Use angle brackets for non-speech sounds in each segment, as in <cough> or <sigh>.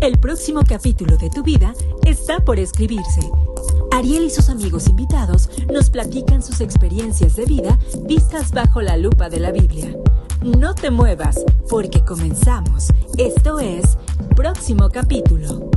El próximo capítulo de tu vida está por escribirse. Ariel y sus amigos invitados nos platican sus experiencias de vida vistas bajo la lupa de la Biblia. No te muevas, porque comenzamos. Esto es Próximo Capítulo.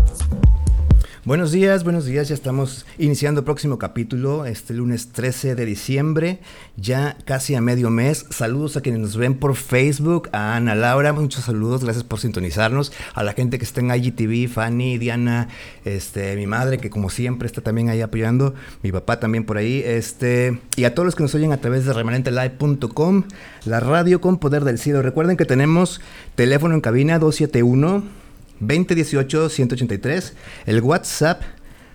Buenos días, buenos días. Ya estamos iniciando el próximo capítulo, este lunes 13 de diciembre, ya casi a medio mes. Saludos a quienes nos ven por Facebook, a Ana Laura, muchos saludos, gracias por sintonizarnos. A la gente que está en IGTV, Fanny, Diana, este, mi madre que como siempre está también ahí apoyando, mi papá también por ahí, este, y a todos los que nos oyen a través de remanentelive.com, la radio con poder del cielo. Recuerden que tenemos teléfono en cabina 271 2018-183, el WhatsApp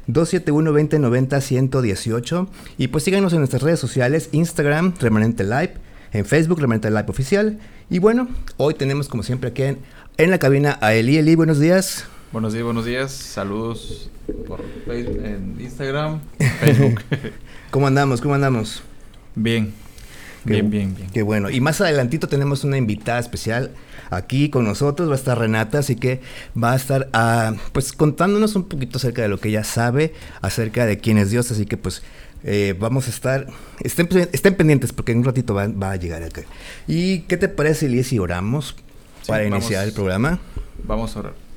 271-2090-118 y pues síganos en nuestras redes sociales, Instagram, Remanente Live, en Facebook, Remanente Live Oficial. Y bueno, hoy tenemos como siempre aquí en, en la cabina a Eli. Eli, buenos días. Buenos días, buenos días. Saludos por Facebook, en Instagram, Facebook. <laughs> ¿Cómo andamos? ¿Cómo andamos? Bien. Bien, bien, bien. Qué bueno. Y más adelantito tenemos una invitada especial aquí con nosotros. Va a estar Renata, así que va a estar ah, pues contándonos un poquito acerca de lo que ella sabe acerca de quién es Dios. Así que pues eh, vamos a estar, estén, estén, pendientes porque en un ratito va, va, a llegar acá. ¿Y qué te parece, Elías, si oramos para iniciar el programa? Vamos a orar.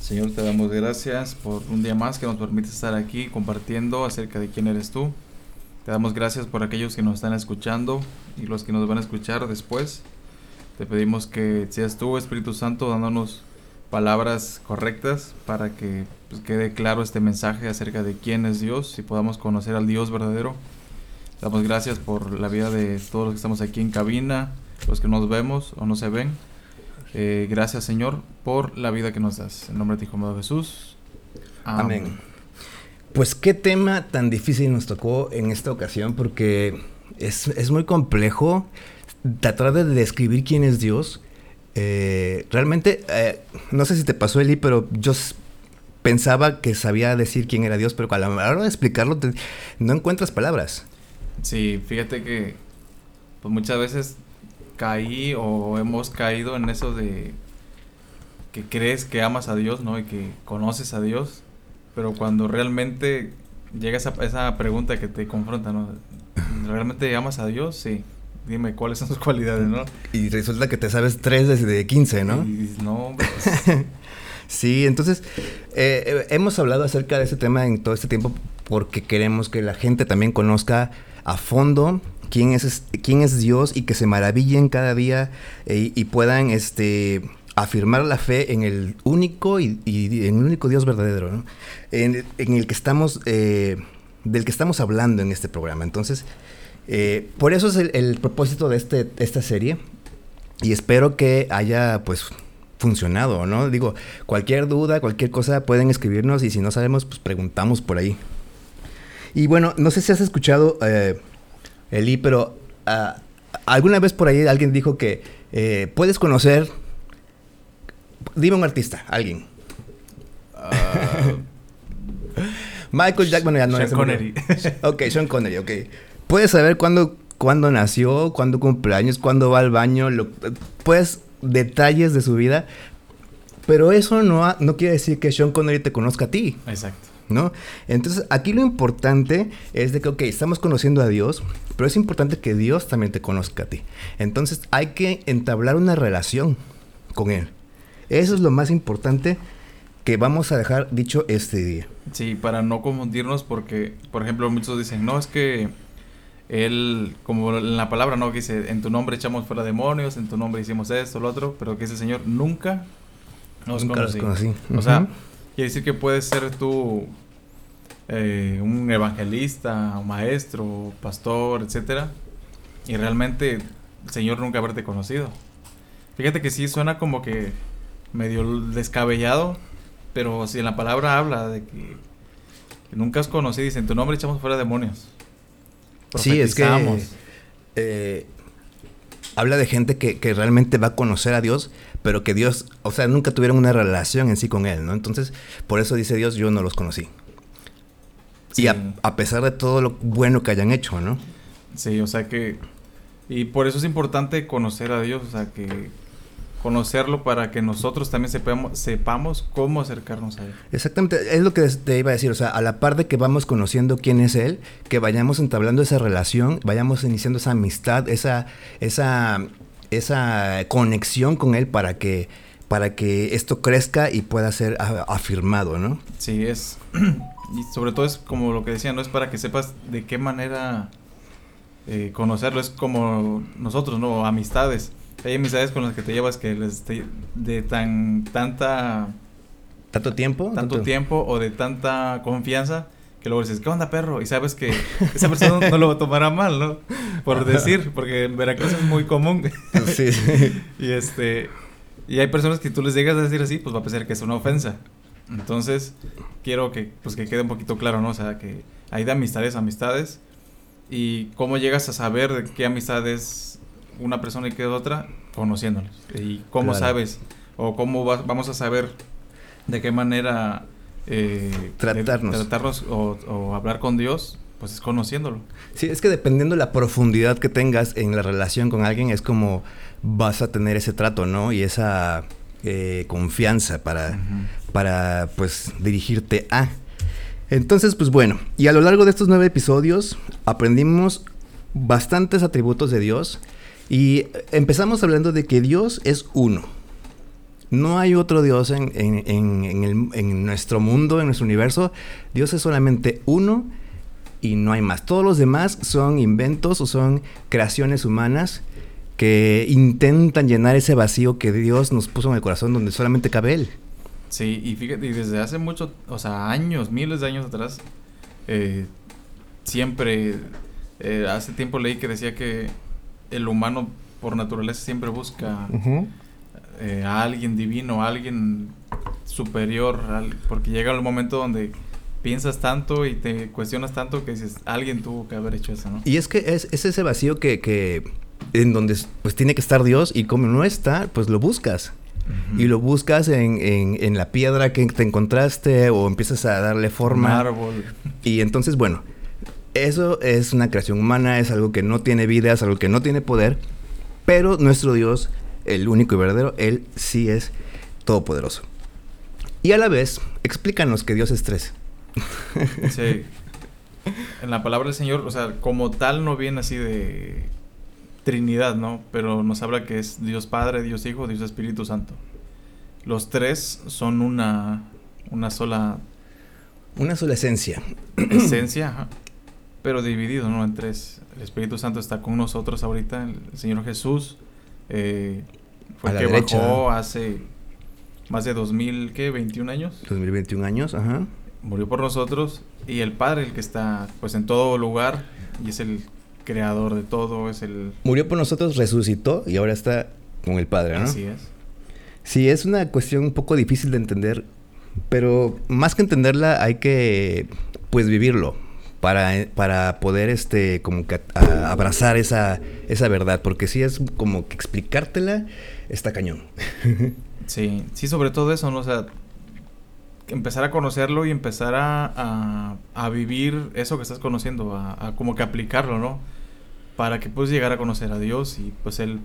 Señor, te damos gracias por un día más que nos permite estar aquí compartiendo acerca de quién eres tú. Te damos gracias por aquellos que nos están escuchando y los que nos van a escuchar después. Te pedimos que seas tú, Espíritu Santo, dándonos palabras correctas para que pues, quede claro este mensaje acerca de quién es Dios y podamos conocer al Dios verdadero. Damos gracias por la vida de todos los que estamos aquí en cabina, los que nos vemos o no se ven. Eh, gracias Señor por la vida que nos das. En nombre de tu Hijo Jesús. Amén. Pues qué tema tan difícil nos tocó en esta ocasión porque es, es muy complejo tratar de describir quién es Dios, eh, realmente, eh, no sé si te pasó, Eli, pero yo pensaba que sabía decir quién era Dios, pero a la hora de explicarlo no encuentras palabras. Sí, fíjate que pues muchas veces caí o hemos caído en eso de que crees que amas a Dios, ¿no? Y que conoces a Dios, pero cuando realmente llega esa, esa pregunta que te confronta, ¿no? ¿Realmente amas a Dios? Sí dime cuáles son sus cualidades, ¿no? Y resulta que te sabes tres desde 15, ¿no? Y, no, pues... <laughs> sí, entonces eh, eh, hemos hablado acerca de ese tema en todo este tiempo porque queremos que la gente también conozca a fondo quién es, quién es Dios y que se maravillen cada día eh, y puedan este, afirmar la fe en el único y, en el único Dios verdadero, ¿no? en, el que estamos, del que estamos hablando en este programa. Entonces, eh, por eso es el, propósito de este, esta serie. Y espero que haya, pues, funcionado, ¿no? Digo, cualquier duda, cualquier cosa pueden escribirnos y si no sabemos, pues preguntamos por ahí. Y bueno, no sé si has escuchado, eh, Eli, pero uh, alguna vez por ahí alguien dijo que eh, puedes conocer. Dime un artista, alguien. Uh, <laughs> Michael Jackson, bueno, ya no Sean Connery. <laughs> ok, Sean Connery, ok puedes saber cuándo, cuándo nació, cuándo cumpleaños, cuándo va al baño, lo, puedes detalles de su vida, pero eso no, no quiere decir que Sean Connery te conozca a ti. Exacto. ¿No? Entonces, aquí lo importante es de que, ok, estamos conociendo a Dios, pero es importante que Dios también te conozca a ti. Entonces, hay que entablar una relación con Él. Eso es lo más importante que vamos a dejar dicho este día. Sí, para no confundirnos, porque, por ejemplo, muchos dicen, no, es que él, como en la palabra, ¿no? Que dice, en tu nombre echamos fuera demonios, en tu nombre hicimos esto, lo otro, pero que ese Señor nunca nos nunca conocí. O sea, quiere decir que puedes ser tú eh, un evangelista, un maestro, pastor, etcétera, y realmente el Señor nunca haberte conocido. Fíjate que sí suena como que medio descabellado, pero si en la palabra habla de que, que nunca has conocido, dice, en tu nombre echamos fuera demonios. Sí, es que eh, habla de gente que, realmente va a conocer a Dios, pero que Dios, o sea, nunca tuvieron una relación en sí con Él, ¿no? Entonces, por eso dice Dios, yo no los conocí. Y a, pesar de todo lo bueno que hayan hecho, ¿no? Sí, o sea que... Y por eso es importante conocer a Dios, o sea que conocerlo para que nosotros también sepamos, sepamos cómo acercarnos a Él. Exactamente, es lo que te iba a decir, o sea, a la par de que vamos conociendo quién es Él, que vayamos entablando esa relación, vayamos iniciando esa amistad, esa, esa, esa conexión con Él para que, para que esto crezca y pueda ser afirmado, ¿no? Sí, es, <clears throat> y sobre todo es como lo que decía, no es para que sepas de qué manera eh, conocerlo, es como nosotros, ¿no? Amistades hay amistades con las que te llevas que les de tan tanta tanto tiempo, tanto, tiempo o de tanta confianza que luego dices, "¿Qué onda, perro?" y sabes que esa persona no lo tomará mal, ¿no? Por decir, porque en Veracruz es muy común. sí. <laughs> y este y hay personas que tú les llegas a decir así, pues va a pensar que es una ofensa. Entonces, quiero que pues que quede un poquito claro, ¿no? O sea, que hay de amistades amistades y cómo llegas a saber de qué amistades una persona y que otra, conociéndolos. ¿Y cómo sabes o cómo vamos a saber de qué manera eh, tratarnos, tratarnos o, hablar con Dios? Pues es conociéndolo. Sí, es que dependiendo de la profundidad que tengas en la relación con alguien, es como vas a tener ese trato, ¿no? Y esa eh, confianza para, para, pues, dirigirte a. Entonces, pues bueno, y a lo largo de estos nueve episodios aprendimos bastantes atributos de Dios y empezamos hablando de que Dios es uno. No hay otro Dios en, en, nuestro mundo, en nuestro universo. Dios es solamente uno y no hay más. Todos los demás son inventos o son creaciones humanas que intentan llenar ese vacío que Dios nos puso en el corazón donde solamente cabe Él. Sí, y fíjate, y desde hace mucho, o sea, años, miles de años atrás, eh, siempre, eh, hace tiempo leí que decía que el humano por naturaleza siempre busca eh, a alguien divino, a alguien superior, porque llega el momento donde piensas tanto y te cuestionas tanto que dices, alguien tuvo que haber hecho eso, ¿no? Y es que es, ese vacío que, que, en donde pues tiene que estar Dios y como no está, pues lo buscas. Y lo buscas en, en, la piedra que te encontraste o empiezas a darle forma. árbol. Y entonces, bueno, eso es una creación humana, es algo que no tiene vida, es algo que no tiene poder, pero nuestro Dios, el único y verdadero, Él sí es todopoderoso. Y a la vez, explícanos que Dios es tres. Sí. En la palabra del Señor, o sea, como tal no viene así de Trinidad, ¿no? Pero nos habla que es Dios Padre, Dios Hijo, Dios Espíritu Santo. Los tres son una, una sola... Una sola esencia. Esencia, ajá pero dividido, ¿no? En tres. El Espíritu Santo está con nosotros ahorita, el Señor Jesús eh, fue el que bajó hace más de 2000, ¿qué? 21 años. 2021 años, ajá. Murió por nosotros y el Padre, el que está pues en todo lugar y es el creador de todo, es el... Murió por nosotros, resucitó y ahora está con el Padre, ¿no? Así es. Sí, es una cuestión un poco difícil de entender, pero más que entenderla hay que pues vivirlo para, para poder este como que abrazar esa, esa verdad, porque si es como que explicártela está cañón. <laughs> sí, sí, sobre todo eso, ¿no? O sea, empezar a conocerlo y empezar a, a, vivir eso que estás conociendo, a, como que aplicarlo, ¿no? Para que puedas llegar a conocer a Dios y pues él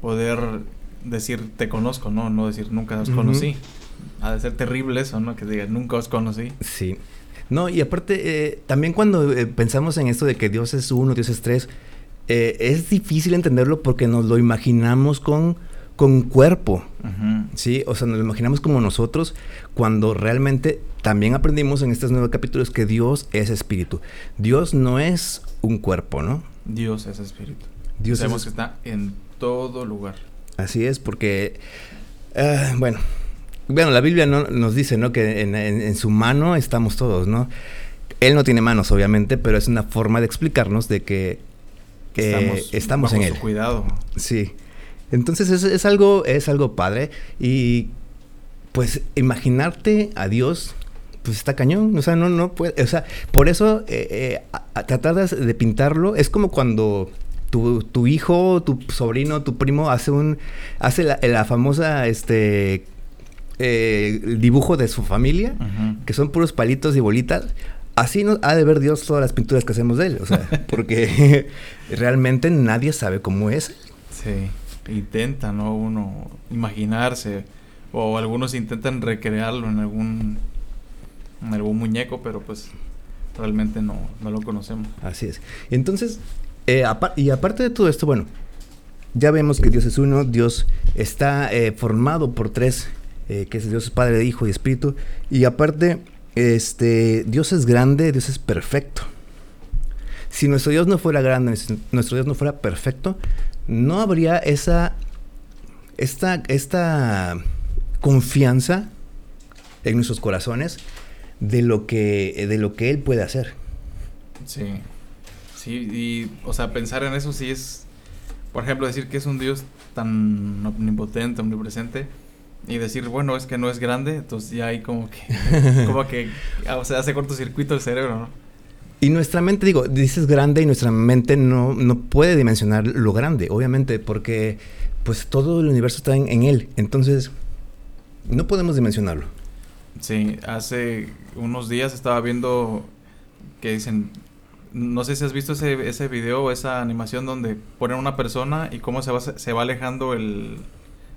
poder decir te conozco, ¿no? No decir nunca os conocí. Ha de ser terrible eso, ¿no? Que diga nunca os conocí. Sí. No, y aparte, eh, también cuando eh, pensamos en esto de que Dios es uno, Dios es tres, eh, es difícil entenderlo porque nos lo imaginamos con, con cuerpo, ¿sí? O sea, nos lo imaginamos como nosotros cuando realmente también aprendimos en estos nueve capítulos que Dios es espíritu. Dios no es un cuerpo, ¿no? Dios es espíritu. Dios Sabemos que está en todo lugar. Así es, porque, bueno, bueno, la Biblia no, nos dice, ¿no? Que en, su mano estamos todos, ¿no? Él no tiene manos, obviamente, pero es una forma de explicarnos de que, estamos, en él. cuidado. Sí. Entonces es, algo, es algo padre. Y pues imaginarte a Dios, pues está cañón. O sea, no, no puede. O sea, por eso eh, eh, tratar de pintarlo es como cuando tu, tu, hijo, tu sobrino, tu primo hace un hace la, la famosa este eh, el dibujo de su familia, que son puros palitos y bolitas, así no, ha de ver Dios todas las pinturas que hacemos de él. O sea, <laughs> porque realmente nadie sabe cómo es. Sí. intenta, ¿no? Uno imaginarse o algunos intentan recrearlo en algún en algún muñeco, pero pues realmente no, no lo conocemos. Así es. Entonces, eh, y aparte de todo esto, bueno, ya vemos que Dios es uno, Dios está eh, formado por tres, eh, que es Dios Padre, Hijo y Espíritu, y aparte, este, Dios es grande, Dios es perfecto. Si nuestro Dios no fuera grande, nuestro Dios no fuera perfecto, no habría esa, esta, esta confianza en nuestros corazones de lo que, de lo que Él puede hacer. Sí. Sí, y, o sea, pensar en eso sí es, por ejemplo, decir que es un Dios tan omnipotente, omnipresente, y decir, bueno, es que no es grande, entonces ya hay como que, <laughs> como que, o sea, hace cortocircuito el cerebro, ¿no? Y nuestra mente, digo, dices grande y nuestra mente no, no puede dimensionar lo grande, obviamente, porque pues todo el universo está en, en él. Entonces, no podemos dimensionarlo. Sí, hace unos días estaba viendo que dicen, no sé si has visto ese, ese video o esa animación donde ponen una persona y cómo se va, se va alejando el,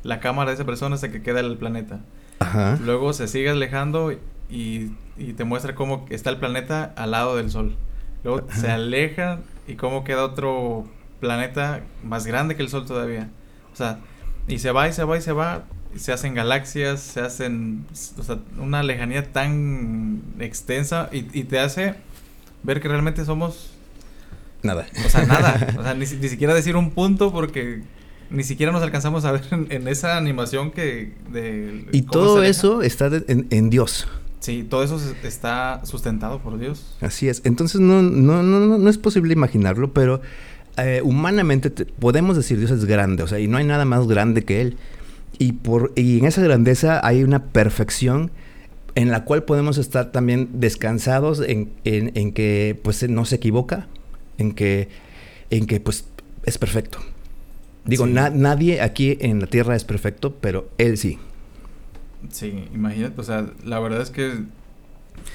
la cámara de esa persona hasta que queda el planeta. Ajá. Luego se sigue alejando y, y, te muestra cómo está el planeta al lado del Sol. Luego se aleja y cómo queda otro planeta más grande que el Sol todavía. O sea, y se va y se va y se va. Se hacen galaxias, se hacen o sea, una lejanía tan extensa y, y te hace ver que realmente somos... Nada. O sea, nada. <laughs> O sea, ni, siquiera decir un punto porque ni siquiera nos alcanzamos a ver en, esa animación que... De, y todo eso está en, Dios. Sí, todo eso está sustentado por Dios. Así es. Entonces no, no, no, no es posible imaginarlo, pero eh, humanamente podemos decir Dios es grande, o sea, y no hay nada más grande que Él. Y, por, y en esa grandeza hay una perfección en la cual podemos estar también descansados en, en, que pues no se equivoca, en que, en que pues es perfecto. Digo, nadie aquí en la tierra es perfecto, pero él sí. Sí, imagínate, o sea, la verdad es que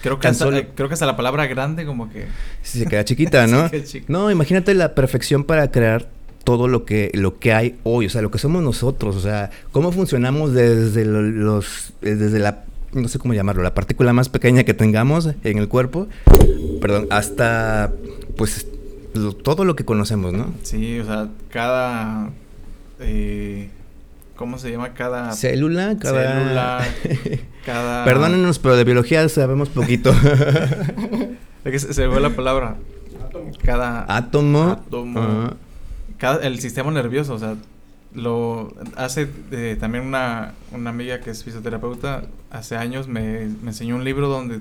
creo que, hasta, creo que hasta la palabra grande como que... Sí, se queda chiquita, <laughs> ¿no? No, imagínate la perfección para crear todo lo que, lo que hay hoy, o sea, lo que somos nosotros, o sea, cómo funcionamos desde los, desde la no sé cómo llamarlo, la partícula más pequeña que tengamos en el cuerpo, perdón, hasta pues todo lo que conocemos, ¿no? Sí, o sea, cada... Eh, ¿Cómo se llama? Cada... Célula, cada... Célula, <laughs> cada... Perdónenos, pero de biología sabemos poquito. <laughs> es que se, ve la palabra. Cada... Átomo. Átomo. Cada, el sistema nervioso, o sea, lo hace eh, también una, una, amiga que es fisioterapeuta hace años me, me, enseñó un libro donde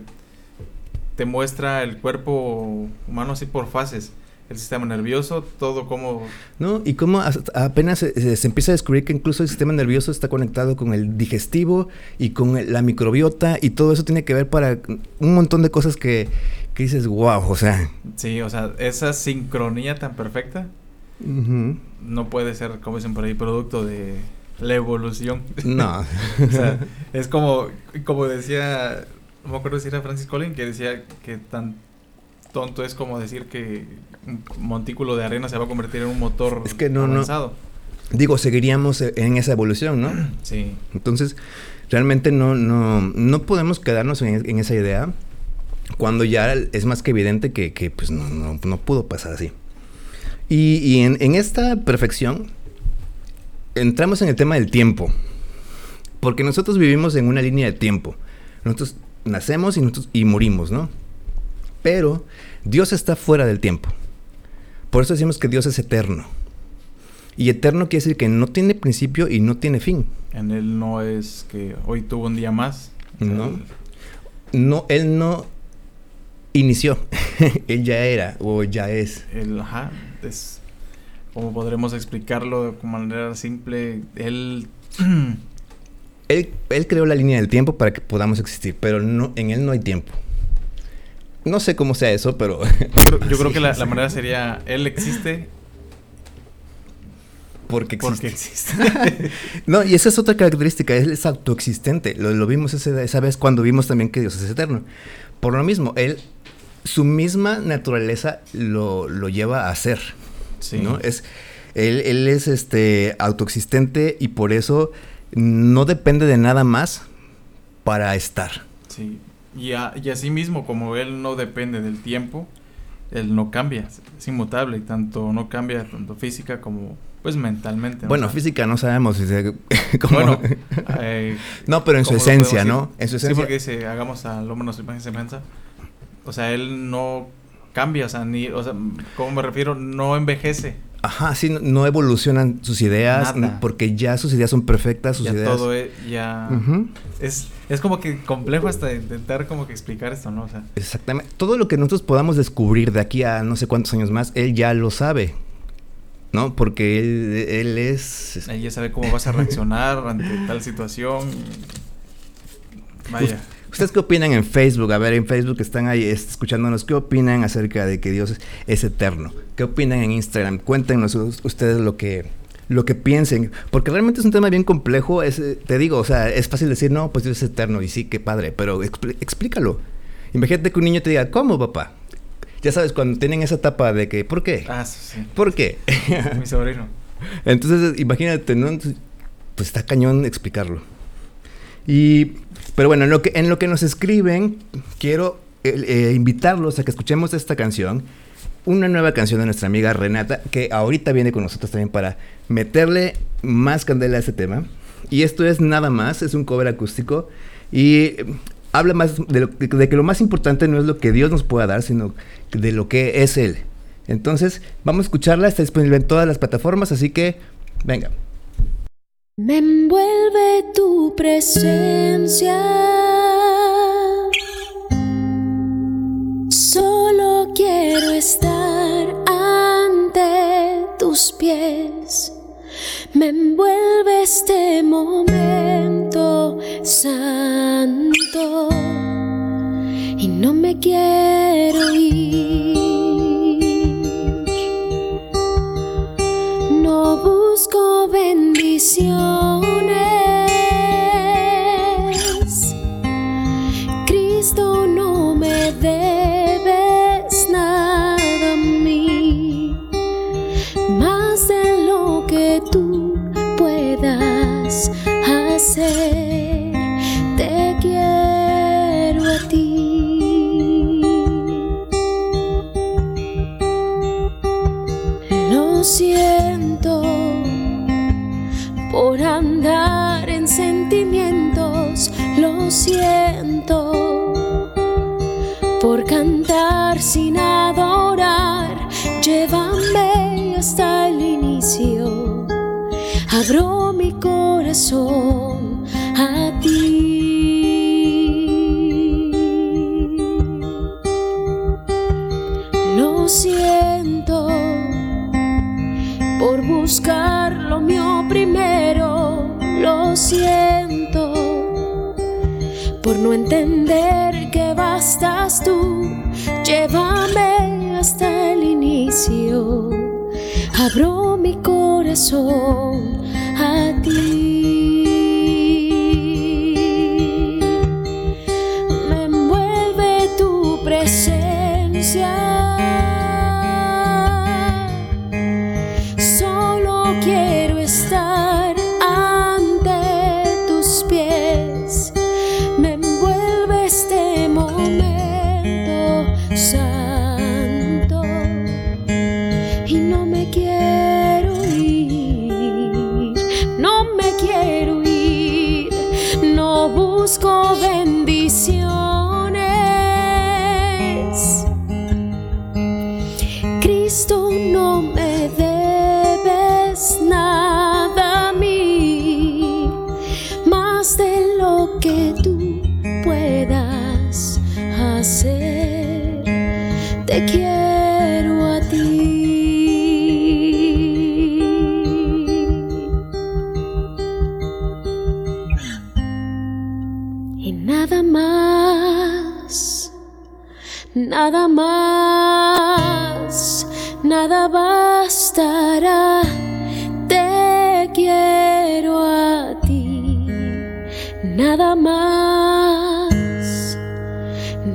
te muestra el cuerpo humano así por fases el sistema nervioso todo como no y cómo apenas se, empieza a descubrir que incluso el sistema nervioso está conectado con el digestivo y con la microbiota y todo eso tiene que ver para un montón de cosas que, que dices wow o sea sí o sea esa sincronía tan perfecta no puede ser, como dicen por ahí, producto de la evolución. No. <laughs> o sea, <laughs> es como, como decía, no me acuerdo si era Francis Collins, que decía que tan tonto es como decir que un montículo de arena se va a convertir en un motor es que no, avanzado. Digo, seguiríamos en esa evolución, ¿no? Sí. Entonces, realmente no, no, no podemos quedarnos en, esa idea cuando ya es más que evidente que, que pues no, no, no pudo pasar así. Y, en, esta perfección entramos en el tema del tiempo. Porque nosotros vivimos en una línea de tiempo. Nosotros nacemos y, y morimos, ¿no? Pero Dios está fuera del tiempo. Por eso decimos que Dios es eterno. Y eterno quiere decir que no tiene principio y no tiene fin. En Él no es que hoy tuvo un día más. No. No, Él no inició. <laughs> él ya era o ya es. El, ajá, es como podremos explicarlo de manera simple, él... <clears throat> él... Él creó la línea del tiempo para que podamos existir, pero no, en él no hay tiempo. No sé cómo sea eso, pero... Yo creo, <laughs> que la, manera sería, él existe porque existe. Porque existe. <laughs> no, y esa es otra característica, él es autoexistente. Lo, lo vimos esa vez cuando vimos también que Dios es eterno. Por lo mismo, él su misma naturaleza lo, lleva a ser. ¿no? Es, Él, él es este autoexistente y por eso no depende de nada más para estar. Sí, y, a- y así mismo, como él no depende del tiempo, él no cambia, es inmutable, y tanto no cambia tanto física como pues mentalmente. ¿no? Bueno, O sea, física no sabemos si se- <laughs> cómo- Bueno, <laughs> eh, no, pero en su ¿cómo lo podemos esencia? ¿no? En su Sí, esencia. porque dice, hagamos al hombre nuestra imagen y semejanza. O sea, él no cambia, o sea, ni, o sea, ¿cómo me refiero? No envejece. Ajá, sí, no, no evolucionan sus ideas Nada. porque ya sus ideas son perfectas, sus ya ideas. todo es, ya... Ujú. es, es como que complejo hasta intentar como que explicar esto, ¿no? O sea, Exactamente. Todo lo que nosotros podamos descubrir de aquí a no sé cuántos años más, él ya lo sabe. ¿No? Porque él, él es. él ya sabe cómo vas a reaccionar <laughs> ante tal situación. Vaya. ¿Ustedes qué opinan en Facebook? A ver, en Facebook están ahí escuchándonos. ¿Qué opinan acerca de que Dios es, eterno? ¿Qué opinan en Instagram? Cuéntenos us- ustedes lo que, lo que piensen. Porque realmente es un tema bien complejo. Es, eh, te digo, o sea, es fácil decir, no, pues Dios es eterno. Y sí, qué padre. Pero explícalo. Imagínate que un niño te diga, ¿cómo, papá? Ya sabes, cuando tienen esa etapa de que, ¿por qué? Ah, sí. ¿Por qué? Mi sobrino. <laughs> Entonces, imagínate, ¿no? Entonces, Pues está cañón explicarlo. Y, pero bueno, en lo que, nos escriben, quiero eh, invitarlos a que escuchemos esta canción. Una nueva canción de nuestra amiga Renata, que ahorita viene con nosotros también para meterle más candela a este tema. Y esto es nada más, es un cover acústico. Y eh, habla más de, lo- de que lo más importante no es lo que Dios nos pueda dar, sino de lo que es Él. Entonces, vamos a escucharla, está disponible en todas las plataformas, así que venga. Me envuelve tu presencia. Solo quiero estar ante tus pies. Me envuelve este momento santo y no me quiero ir. Bendiciones. Por cantar sin adorar, llévame hasta el inicio, abro mi corazón a ti.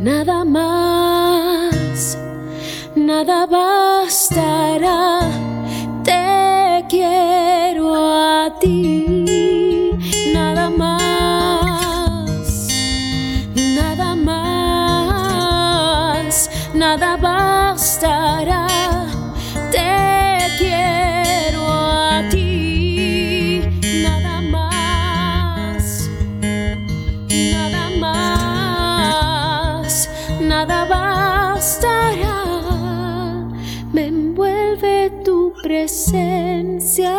Nada más, nada bastará. Te nada presencia.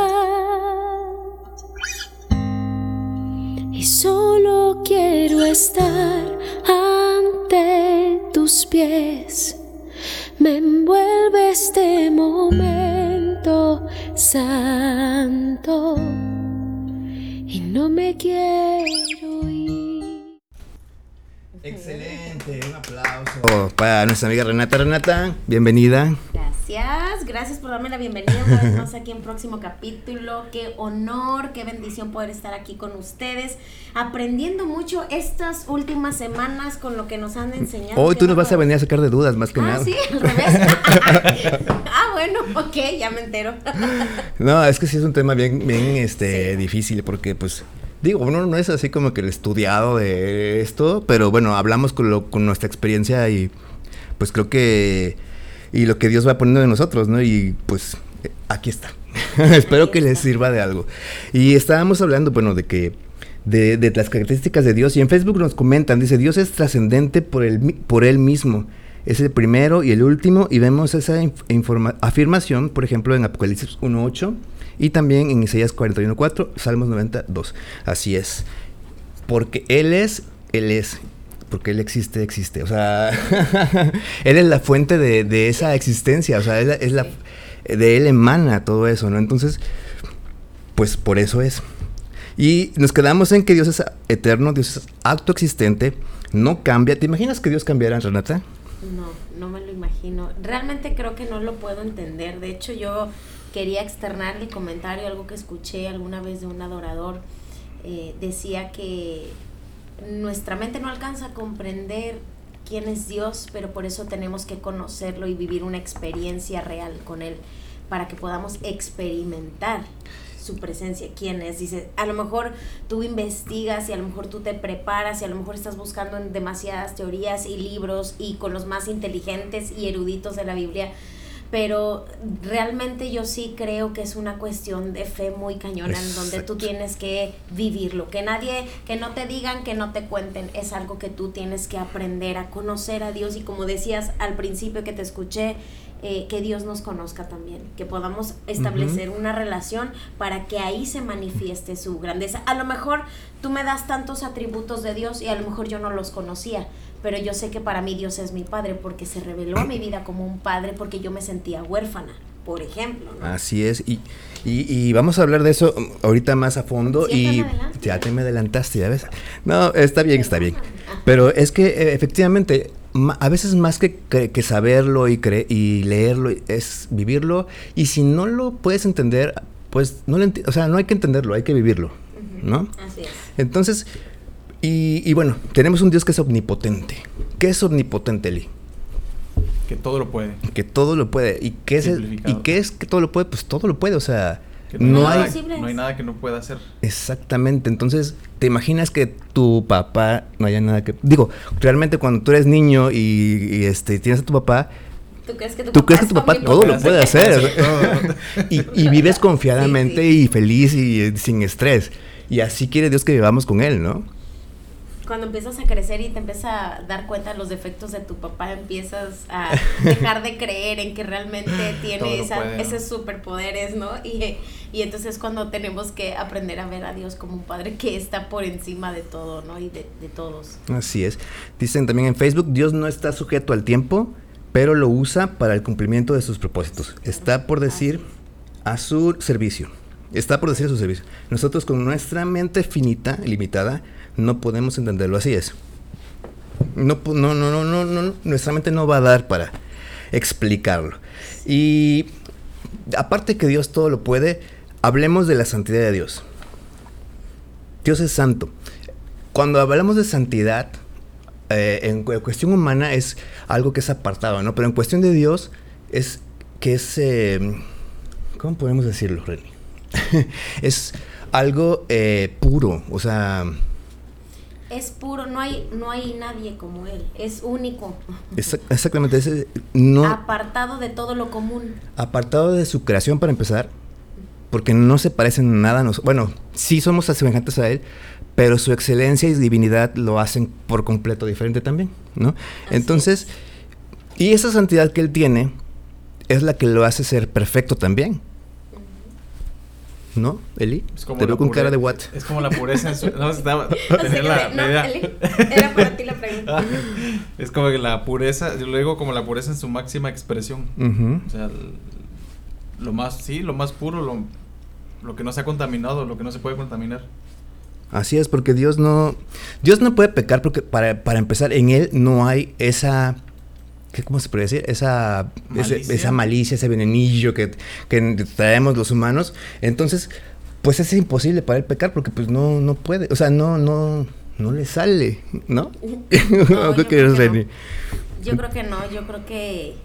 Y solo quiero estar ante tus pies. Me envuelve este momento santo y no me quiero ir. Excelente, un aplauso para nuestra amiga Renata. Renata, bienvenida. Gracias, gracias por darme la bienvenida una vez más aquí en próximo capítulo. Qué honor, qué bendición poder estar aquí con ustedes, aprendiendo mucho estas últimas semanas con lo que nos han enseñado. Hoy tú nos vas a venir a sacar de dudas más que Ah, nada. sí, al <laughs> revés. ah, bueno, ok, ya me entero. No, es que sí es un tema bien, bien este, Sí. difícil porque pues digo, uno no es así como que el estudiado de esto, pero bueno, hablamos con, lo- con nuestra experiencia y pues creo que y lo que Dios va poniendo de nosotros, ¿no? Y pues aquí está. <laughs> Espero que les sirva de algo. Y estábamos hablando, bueno, de que de, de las características de Dios y en Facebook nos comentan, dice, Dios es trascendente por, el, por él mismo. Es el primero y el último y vemos esa afirmación, por ejemplo, en Apocalipsis 1.8 y también en Isaías 41.4, Salmos 92. Así es. Porque Él es, Él es. Porque Él existe, existe. O sea, <laughs> Él es la fuente de, de esa existencia. O sea, Él es la, de Él emana todo eso, ¿no? Entonces, pues por eso es. Y nos quedamos en que Dios es eterno, Dios es acto existente, no cambia. ¿Te imaginas que Dios cambiara, Renata? No, no me lo imagino. Realmente creo que no lo puedo entender. De hecho, yo quería externar comentario, algo que escuché alguna vez de un adorador. eh, decía que nuestra mente no alcanza a comprender quién es Dios, pero por eso tenemos que conocerlo y vivir una experiencia real con Él para que podamos experimentar su presencia, quién es. Dice, a lo mejor tú investigas y a lo mejor tú te preparas y a lo mejor estás buscando en demasiadas teorías y libros y con los más inteligentes y eruditos de la Biblia, pero realmente yo sí creo que es una cuestión de fe muy cañona en donde tú tienes que vivirlo, que nadie, que no te digan, que no te cuenten, es algo que tú tienes que aprender a conocer a Dios. Y como decías al principio que te escuché, eh, que Dios nos conozca también, que podamos establecer una relación para que ahí se manifieste su grandeza. A lo mejor tú me das tantos atributos de Dios y a lo mejor yo no los conocía, pero yo sé que para mí Dios es mi padre porque se reveló a mi vida como un padre porque yo me sentía huérfana, por ejemplo. ¿no? Así es. Y, y, y vamos a hablar de eso um, ahorita más a fondo. Y me ya te me adelantaste, ya ves. No, está bien, está bien. Perdóname. Pero es que eh, efectivamente, a veces más que, que, que saberlo y, cre- y leerlo, es vivirlo. Y si no lo puedes entender, pues no lo o sea, no hay que entenderlo, hay que vivirlo, ¿no? Así es. Entonces, y, y bueno, tenemos un Dios que es omnipotente. ¿Qué es omnipotente, Lee? Que todo lo puede. Que todo lo puede. ¿Y qué es, el-. ¿y qué es que todo lo puede? Pues todo lo puede, o sea, no hay... No hay nada que no pueda hacer. Exactamente, entonces, ¿te imaginas que tu papá no haya nada que... Digo, realmente cuando tú eres niño y, y, este, tienes a tu papá, ¿Tú crees que tu ¿tú papá crees que tu papá todo lo puede hacer? <laughs> y, y vives confiadamente Sí, sí. y feliz y eh, sin estrés. Y así quiere Dios que vivamos con Él, ¿no? Cuando empiezas a crecer y te empiezas a dar cuenta de los defectos de tu papá, empiezas a <laughs> dejar de creer en que realmente tiene lo esa- puede, ¿no? esos superpoderes, ¿no? Y, y entonces es cuando tenemos que aprender a ver a Dios como un padre que está por encima de todo, ¿no? Y de, de todos. Así es. Dicen también en Facebook, Dios no está sujeto al tiempo, pero lo usa para el cumplimiento de sus propósitos. Está por decir a su servicio. Está por decir a su servicio. Nosotros con nuestra mente finita, limitada, no podemos entenderlo. Así es. No, no, no, no, no, no, nuestra mente no va a dar para explicarlo. Y aparte que Dios todo lo puede, hablemos de la santidad de Dios. Dios es santo. Cuando hablamos de santidad, eh, en cu- cuestión humana es algo que es apartado, ¿no? Pero en cuestión de Dios es que es, eh, ¿cómo podemos decirlo, Reni? <laughs> es algo eh, puro, o sea, es puro, no hay, no hay nadie como él, es único. Exac- exactamente, ese, no, Apartado de todo lo común. apartado de su creación para empezar, porque no se parecen nada a nosotros. Bueno, sí somos semejantes a él, pero su excelencia y divinidad lo hacen por completo diferente también, ¿no? Así Entonces, y esa santidad que él tiene es la que lo hace ser perfecto también. ¿No, Eli? Es como Te la veo con cara de what. Es como la pureza en su... No, estaba... <laughs> O tenía sea, la, no, la idea. Eli, <laughs> era para ti la pregunta. es como que la pureza, yo lo digo como la pureza en su máxima expresión. O sea, lo más, sí, lo más puro, lo, lo que no se ha contaminado, lo que no se puede contaminar. Así es, porque Dios no, Dios no puede pecar porque para, para empezar, en Él no hay esa, ¿qué, ¿cómo se puede decir? Esa ese- Malicia. esa malicia, ese venenillo que, que traemos los humanos. Entonces, pues es imposible para Él pecar porque pues no, no puede, o sea, no, no, no le sale, ¿no? <laughs> No, <laughs> ¿Qué yo creo que no. Yo creo que no, yo creo que eh,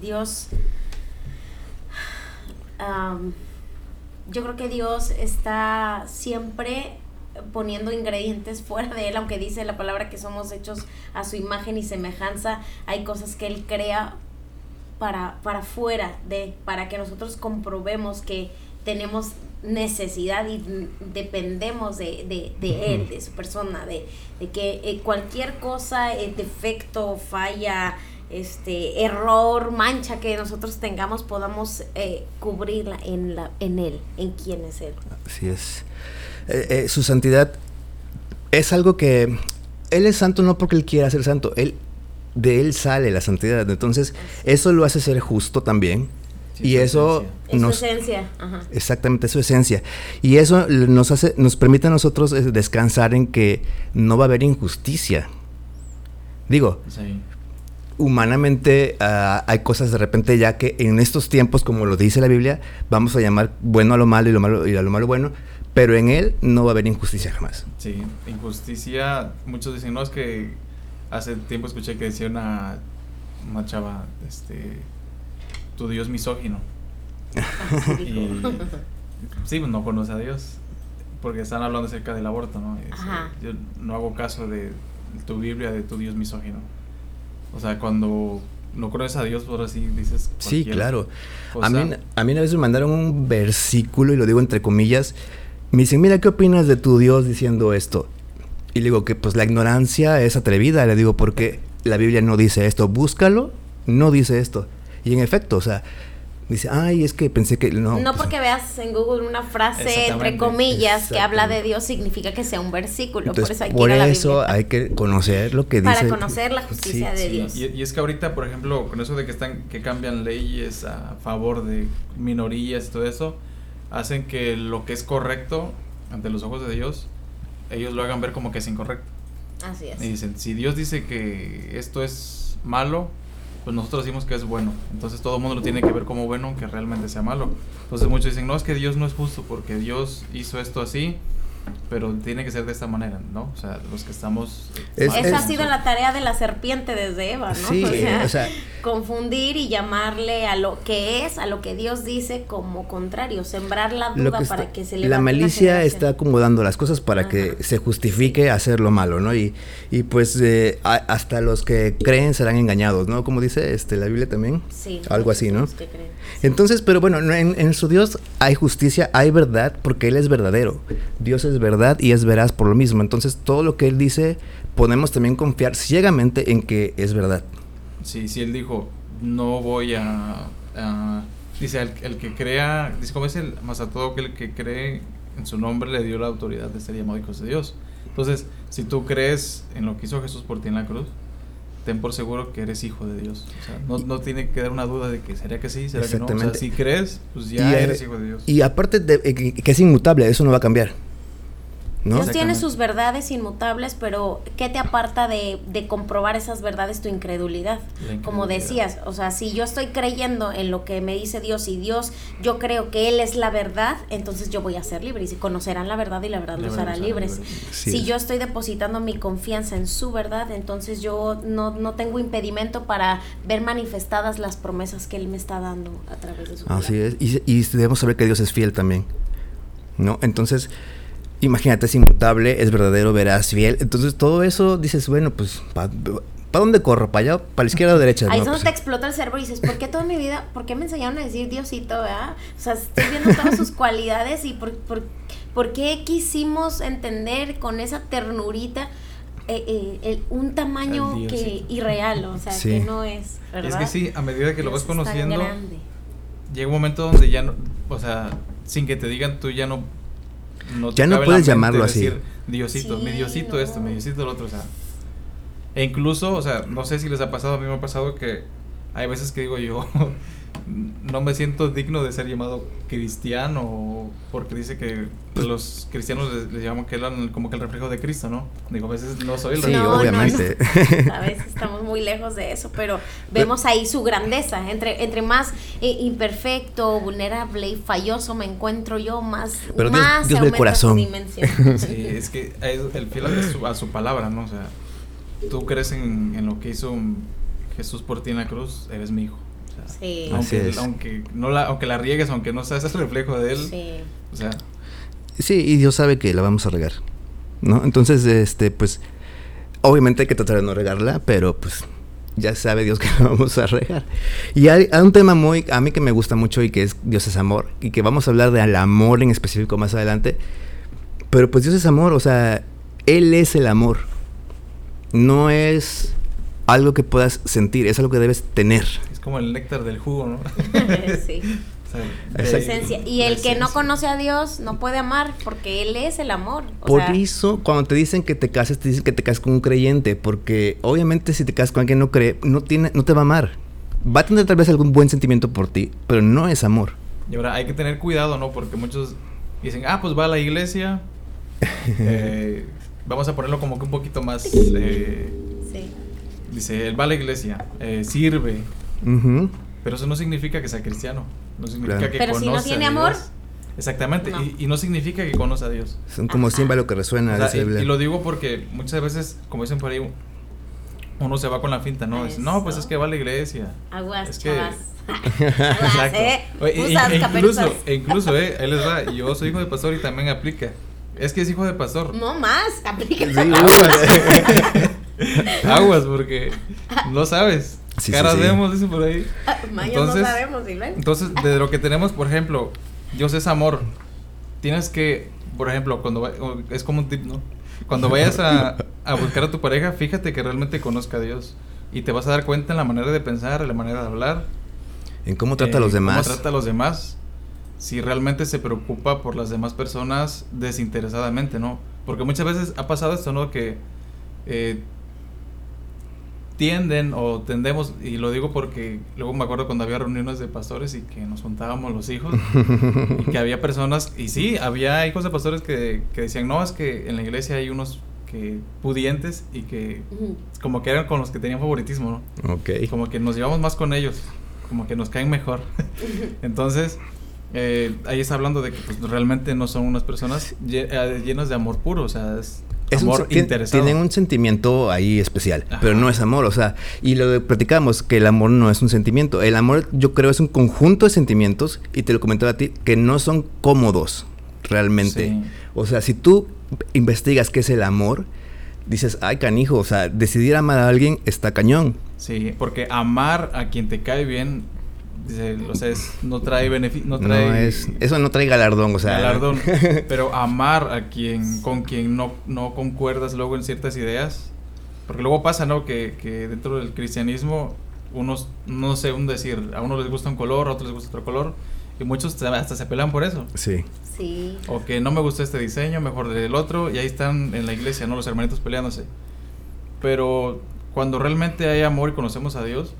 Dios, yo creo que Dios está siempre poniendo ingredientes fuera de él, aunque dice la palabra que somos hechos a su imagen y semejanza, hay cosas que él crea para, para fuera de, para que nosotros comprobemos que tenemos necesidad y dependemos de, de, de él, de su persona, de, de que eh, cualquier cosa, eh, defecto, falla, este error, mancha que nosotros tengamos, podamos eh, cubrirla en, la, en él, en quién es él. Así es. Eh, eh, su santidad es algo que Él es santo no porque Él quiera ser santo, Él de Él sale la santidad. Entonces, eso lo hace ser justo también. Sí, y su eso esencia. Es su esencia. Ajá. Exactamente, es su esencia. Y eso nos hace, nos permite a nosotros eh, descansar en que no va a haber injusticia. Digo, Sí. humanamente ah, hay cosas de repente ya que en estos tiempos, como lo dice la Biblia, vamos a llamar bueno a lo malo y lo malo y a lo malo bueno, pero en él no va a haber injusticia jamás. Sí, injusticia. Muchos dicen, no, es que hace tiempo escuché que decía una, una chava, este, tu Dios misógino. <laughs> Y sí, pues, no conoce a Dios. Porque están hablando acerca del aborto, ¿no? Ajá. yo no hago caso de tu Biblia, de tu Dios misógino. O sea, cuando no conoces a Dios, por así dices. Sí, claro. A mí, a mí una vez me mandaron un versículo, y lo digo entre comillas, me dicen, mira, ¿qué opinas de tu Dios diciendo esto? Y le digo que pues la ignorancia es atrevida, le digo, porque la Biblia no dice esto, búscalo, no dice esto. Y en efecto, o sea, dice, ay, es que pensé que no. No pues, porque veas en Google una frase entre comillas que habla de. Dios significa que sea un versículo. entonces, por eso hay que por ir a la eso Biblia. hay que conocer lo que dice. Para conocer la justicia de Sí, Dios. Y, y es que ahorita, por ejemplo, con eso de que están que cambian leyes a favor de minorías y todo eso, hacen que lo que es correcto ante los ojos de Dios, ellos lo hagan ver como que es incorrecto. Así es. Y dicen, si Dios dice que esto es malo, pues nosotros decimos que es bueno. Entonces todo el mundo lo tiene que ver como bueno, aunque realmente sea malo. Entonces muchos dicen, no, es que Dios no es justo porque Dios hizo esto así, pero tiene que ser de esta manera, ¿no? O sea, los que estamos... Es- mal- Esa ha es- sido la tarea de la serpiente desde Eva, ¿no? Sí, o, sea, o sea, confundir y llamarle a lo que es, a lo que Dios dice como contrario, sembrar la duda que para está- que se le la malicia está acomodando las cosas para que Ajá. se justifique hacer lo malo, ¿no? Y, y pues eh, a- hasta los que creen serán engañados, ¿no? Como dice este, la Biblia también. Sí, Algo así, ¿no? los que creen. Entonces, pero bueno, no, en, en su Dios hay justicia, hay verdad, porque Él es verdadero. Dios es verdad y es veraz por lo mismo. Entonces, todo lo que Él dice, podemos también confiar ciegamente en que es verdad. Sí, sí, él dijo, no voy a... a- dice, el, el que crea, dice, como es el, más a todo que el que cree en su nombre le dio la autoridad de ser llamado hijos de Dios. Entonces, si tú crees en lo que hizo Jesús por ti en la cruz, ten por seguro que eres hijo de Dios. O sea, no, no tiene que dar una duda de que será que sí, será que no. O sea, si crees, pues ya Y, eh, eres hijo de Dios. Y aparte de eh, que es inmutable, eso no va a cambiar. ¿No? Dios tiene sus verdades inmutables, pero ¿qué te aparta de, de comprobar esas verdades? Tu incredulidad. Como decías, o sea, si yo estoy creyendo en lo que me dice Dios y Dios, yo creo que Él es la verdad, entonces yo voy a ser libre. Y si conocerán la verdad y la verdad La los hará libres. libres. Sí si yo estoy depositando mi confianza en su verdad, entonces yo no, no tengo impedimento para ver manifestadas las promesas que Él me está dando a través de su Así palabra. es. Y, y debemos saber que Dios es fiel también. ¿No? Entonces, imagínate, es inmutable, es verdadero, veraz, fiel. Entonces todo eso dices, bueno, pues, ¿para dónde corro? ¿Para allá? ¿Para la izquierda o <laughs> derecha? Ahí No, es donde pues, te explota el cerebro y dices, ¿por qué toda mi vida, por qué me enseñaron a decir Diosito, verdad? O sea, estoy viendo todas sus <laughs> cualidades y por, por, por qué quisimos entender con esa ternurita eh, eh, el- un tamaño El que irreal, o sea, Sí. que no es, ¿verdad? Es que sí, a medida que lo vas conociendo, grande. llega un momento donde ya no, o sea, sin que te digan, tú ya no. Te Ya no puedes llamarlo así. decir, Diosito, mi Sí, Diosito no. esto, mi Diosito lo otro, o sea. E incluso, o sea, no sé si les ha pasado, a mí me ha pasado que hay veces que digo yo, <laughs> no me siento digno de ser llamado cristiano, porque dice que los cristianos les, les llaman que eran como que el reflejo de Cristo, ¿no? Digo, a veces no soy el Sí, reflejo. No, no, obviamente. <laughs> A veces estamos muy lejos de eso, pero vemos ahí su grandeza. Entre, entre más eh, imperfecto, vulnerable y falloso me encuentro yo, más, Pero Dios- más Dios aumenta corazón. su dimensión. <laughs> Sí, es que es el fiel a su, a su palabra, ¿no? O sea, tú crees en, en lo que hizo Jesús por ti en la cruz, eres mi hijo. O sea, Sí. Así aunque, aunque, no la, aunque la riegues, aunque no seas el reflejo de él, Sí. o sea, Sí, y Dios sabe que la vamos a regar, ¿no? Entonces, este, pues, obviamente hay que tratar de no regarla, pero pues ya sabe Dios que <laughs> la vamos a regar. Y hay, hay un tema muy, a mí que me gusta mucho y que es Dios es amor, y que vamos a hablar del amor en específico más adelante, pero pues Dios es amor, o sea, Él es el amor, no es algo que puedas sentir, es algo que debes tener. Como el néctar del jugo, ¿no? <laughs> sí. O sea. Esencia. Y el que no conoce a Dios no puede amar porque Él es el amor. O Por sea, eso, cuando te dicen que te cases, te dicen que te cases con un creyente, porque obviamente si te casas con alguien que no cree, no, tiene, no te va a amar. Va a tener tal vez algún buen sentimiento por ti, pero no es amor. Y ahora hay que tener cuidado, ¿no? Porque muchos dicen, ah, pues va a la iglesia. <laughs> eh, vamos a ponerlo como que un poquito más. eh, sí. dice, él va a la iglesia, eh, sirve, Ujú. pero eso no significa que sea cristiano. No significa Claro. que Pero si no tiene amor, Exactamente, no. y, y no significa que conoce a Dios. Son como símbolo que resuena. O sea, y, y lo digo porque muchas veces, como dicen por ahí, uno se va con la finta, ¿no? Dice, no, pues es que va a la iglesia. Aguas, Es que- chavas. <laughs> Aguas, ¿eh? Oye, Usas e incluso, e incluso, eh, él les va, yo soy hijo de pastor y también aplica. Es que es hijo de pastor. No más, aplica. Sí, uy. <laughs> Aguas, porque no sabes. Sí, sí, Caras sí. vemos, dicen por ahí. Mañana Entonces- no sabemos, ¿y luego? Entonces, de lo que tenemos, por ejemplo, Dios es amor. Tienes que, por ejemplo, cuando va- es como un tip, ¿no? Cuando vayas a, a buscar a tu pareja, fíjate que realmente conozca a Dios. Y te vas a dar cuenta en la manera de pensar, en la manera de hablar. En cómo trata eh, a los demás. Cómo trata a los demás. Si realmente se preocupa por las demás personas desinteresadamente, ¿no? Porque muchas veces ha pasado esto, ¿no? Que eh, tienden o tendemos, y lo digo porque luego me acuerdo cuando había reuniones de pastores y que nos juntábamos los hijos, <laughs> y que había personas, y sí, había hijos de pastores que, que decían, no, es que en la iglesia hay unos que pudientes y que como que eran con los que tenían favoritismo, ¿no? Ok. como que nos llevamos más con ellos, como que nos caen mejor. <laughs> Entonces, eh, ahí está hablando de que pues, realmente no son unas personas eh, llenas de amor puro, o sea, es, Es un amor tien- interesado. Tienen un sentimiento ahí especial, Ajá. pero no es amor, o sea, y lo de- platicamos que el amor no es un sentimiento. El amor, yo creo, es un conjunto de sentimientos, y te lo comentaba a ti, que no son cómodos realmente. Sí. O sea, si tú investigas qué es el amor, dices, ay, canijo, o sea, decidir amar a alguien está cañón. Sí, porque amar a quien te cae bien, dice, o sea, es- no trae beneficio, no trae No es, eso no trae galardón, o sea. galardón, <laughs> pero amar a quien con quien no, no concuerdas luego en ciertas ideas, porque luego pasa, ¿no? Que, que dentro del cristianismo unos, no sé, un decir, a uno les gusta un color, a otros les gusta otro color, y muchos hasta se pelean por eso. Sí. Sí. O que no me gustó este diseño, mejor del otro, y ahí están en la iglesia, ¿no? Los hermanitos peleándose. Pero cuando realmente hay amor y conocemos a Dios,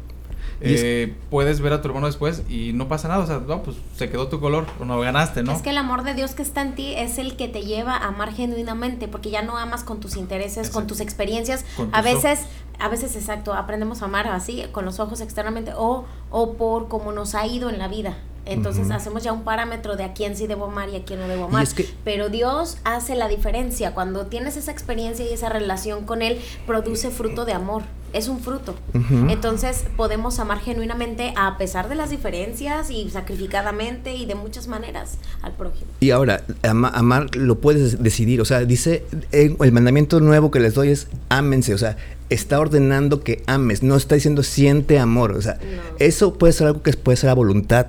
Es- eh, puedes ver a tu hermano después y no pasa nada. O sea, no, pues se quedó tu color, o no ganaste, ¿no? Es que el amor de Dios que está en ti es el que te lleva a amar genuinamente, porque ya no amas con tus intereses, con tus experiencias. Con a tus veces, a veces exacto, aprendemos a amar así, con los ojos externamente, o, o por cómo nos ha ido en la vida. Entonces hacemos ya un parámetro de a quién sí debo amar y a quién no debo amar. es que- Pero Dios hace la diferencia. Cuando tienes esa experiencia y esa relación con Él, produce fruto de amor. Es un fruto. Ujú. Entonces podemos amar genuinamente a pesar de las diferencias y sacrificadamente y de muchas maneras al prójimo. Y ahora, ama- amar lo puedes decidir. O sea, dice, eh, el mandamiento nuevo que les doy es ámense. O sea, está ordenando que ames. No está diciendo siente amor. O sea, No. eso puede ser algo que puede ser a voluntad.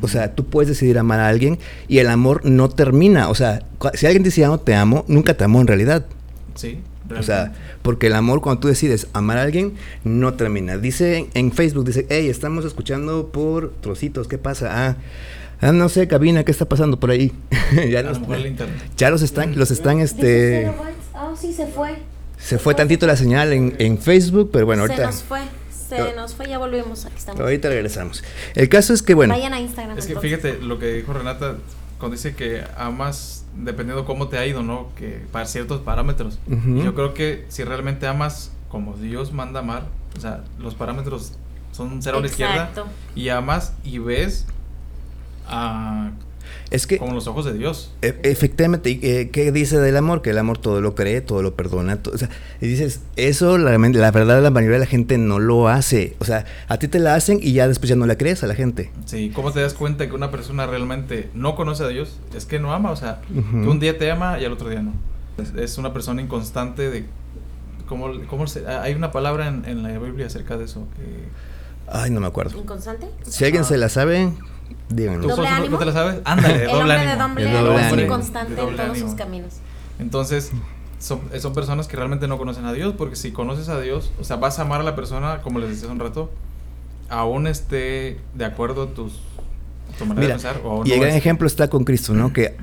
O sea, tú puedes decidir amar a alguien y el amor no termina. O sea, si alguien dice ya no te amo, nunca te amó en realidad. Sí. O sea, porque el amor cuando tú decides amar a alguien no termina. Dice en, Facebook, dice, hey, estamos escuchando por trocitos, ¿qué pasa? Ah, ah, no sé, cabina, ¿qué está pasando por ahí? <laughs> ya a nos- lo mejor el internet. ya los están, los están, este, Oh, sí, se fue. se fue tantito la señal en, en Facebook, pero bueno, se ahorita, nos fue. Se nos fue, ya volvimos. Aquí estamos. ahorita regresamos. El caso es que, bueno, Vayan a Instagram. Es que entonces. fíjate lo que dijo Renata cuando dice que amas dependiendo cómo te ha ido, ¿no? Que para ciertos parámetros. Yo creo que si realmente amas como Dios manda amar, o sea, los parámetros son cero a la izquierda Exacto. y amas y ves a, es que, con los ojos de Dios. e- efectivamente, ¿y ¿qué, qué dice del amor? Que el amor todo lo cree, todo lo perdona. to- o sea, y dices, eso la, la verdad la mayoría de la gente no lo hace. O sea, a ti te la hacen y ya después ya no la crees a la gente. Sí, ¿cómo te das cuenta que una persona realmente no conoce a Dios? Es que no ama, o sea, que un día te ama y al otro día no. Es, es una persona inconstante de... ¿Cómo, cómo se, ah, hay una palabra en, en la Biblia acerca de eso que... Ay, no me acuerdo. ¿Inconstante? Si alguien se la sabe, ¿Tú, díganlo. Doble ánimo? no te la sabes? Ándale, El doble hombre ánimo. de doble El ánimo doble es De en todos ánimo. sus caminos. Entonces, son, son personas que realmente no conocen a Dios, porque si conoces a Dios, o sea, vas a amar a la persona, como les decía hace un rato, aún esté de acuerdo a tus, tu manera Mira, de pensar. O y no el gran esté. ejemplo está con Cristo, ¿no? Que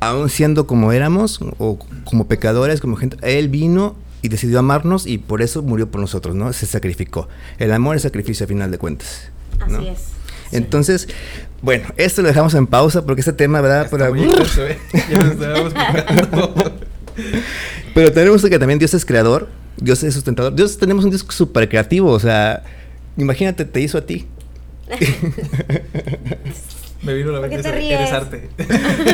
aún siendo como éramos, o como pecadores, como gente, Él vino y decidió amarnos y por eso murió por nosotros, ¿no? Se sacrificó. El amor es sacrificio a final de cuentas. Así ¿no? es. Entonces, bueno, esto lo dejamos en pausa porque este tema, ¿verdad? Está muy intenso, ¿eh? <laughs> Ya estábamos. Pero tenemos que también Dios es creador, Dios es sustentador. Dios tenemos un Dios súper creativo, o sea, imagínate, te hizo a ti. <laughs> Me vino la ¿Por qué mente, te ese- ríes? eres arte.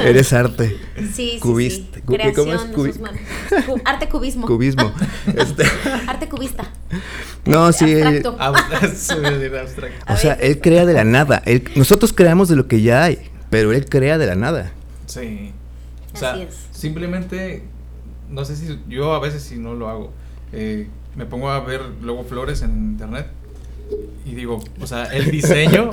<laughs> Eres arte. Sí, sí, Cubista. sí. Cu- ¿cómo Creación es? de Cubi- sus <laughs> manos. Cu- arte cubismo. Cubismo. <laughs> Este, Arte cubista. no, sí. Abstracto. O sea, él crea de la nada. Él- nosotros creamos de lo que ya hay, pero él crea de la nada. Sí. O sea, Así es. simplemente, no sé si yo a veces si no lo hago, eh, me pongo a ver luego flores en internet y digo, o sea, el diseño,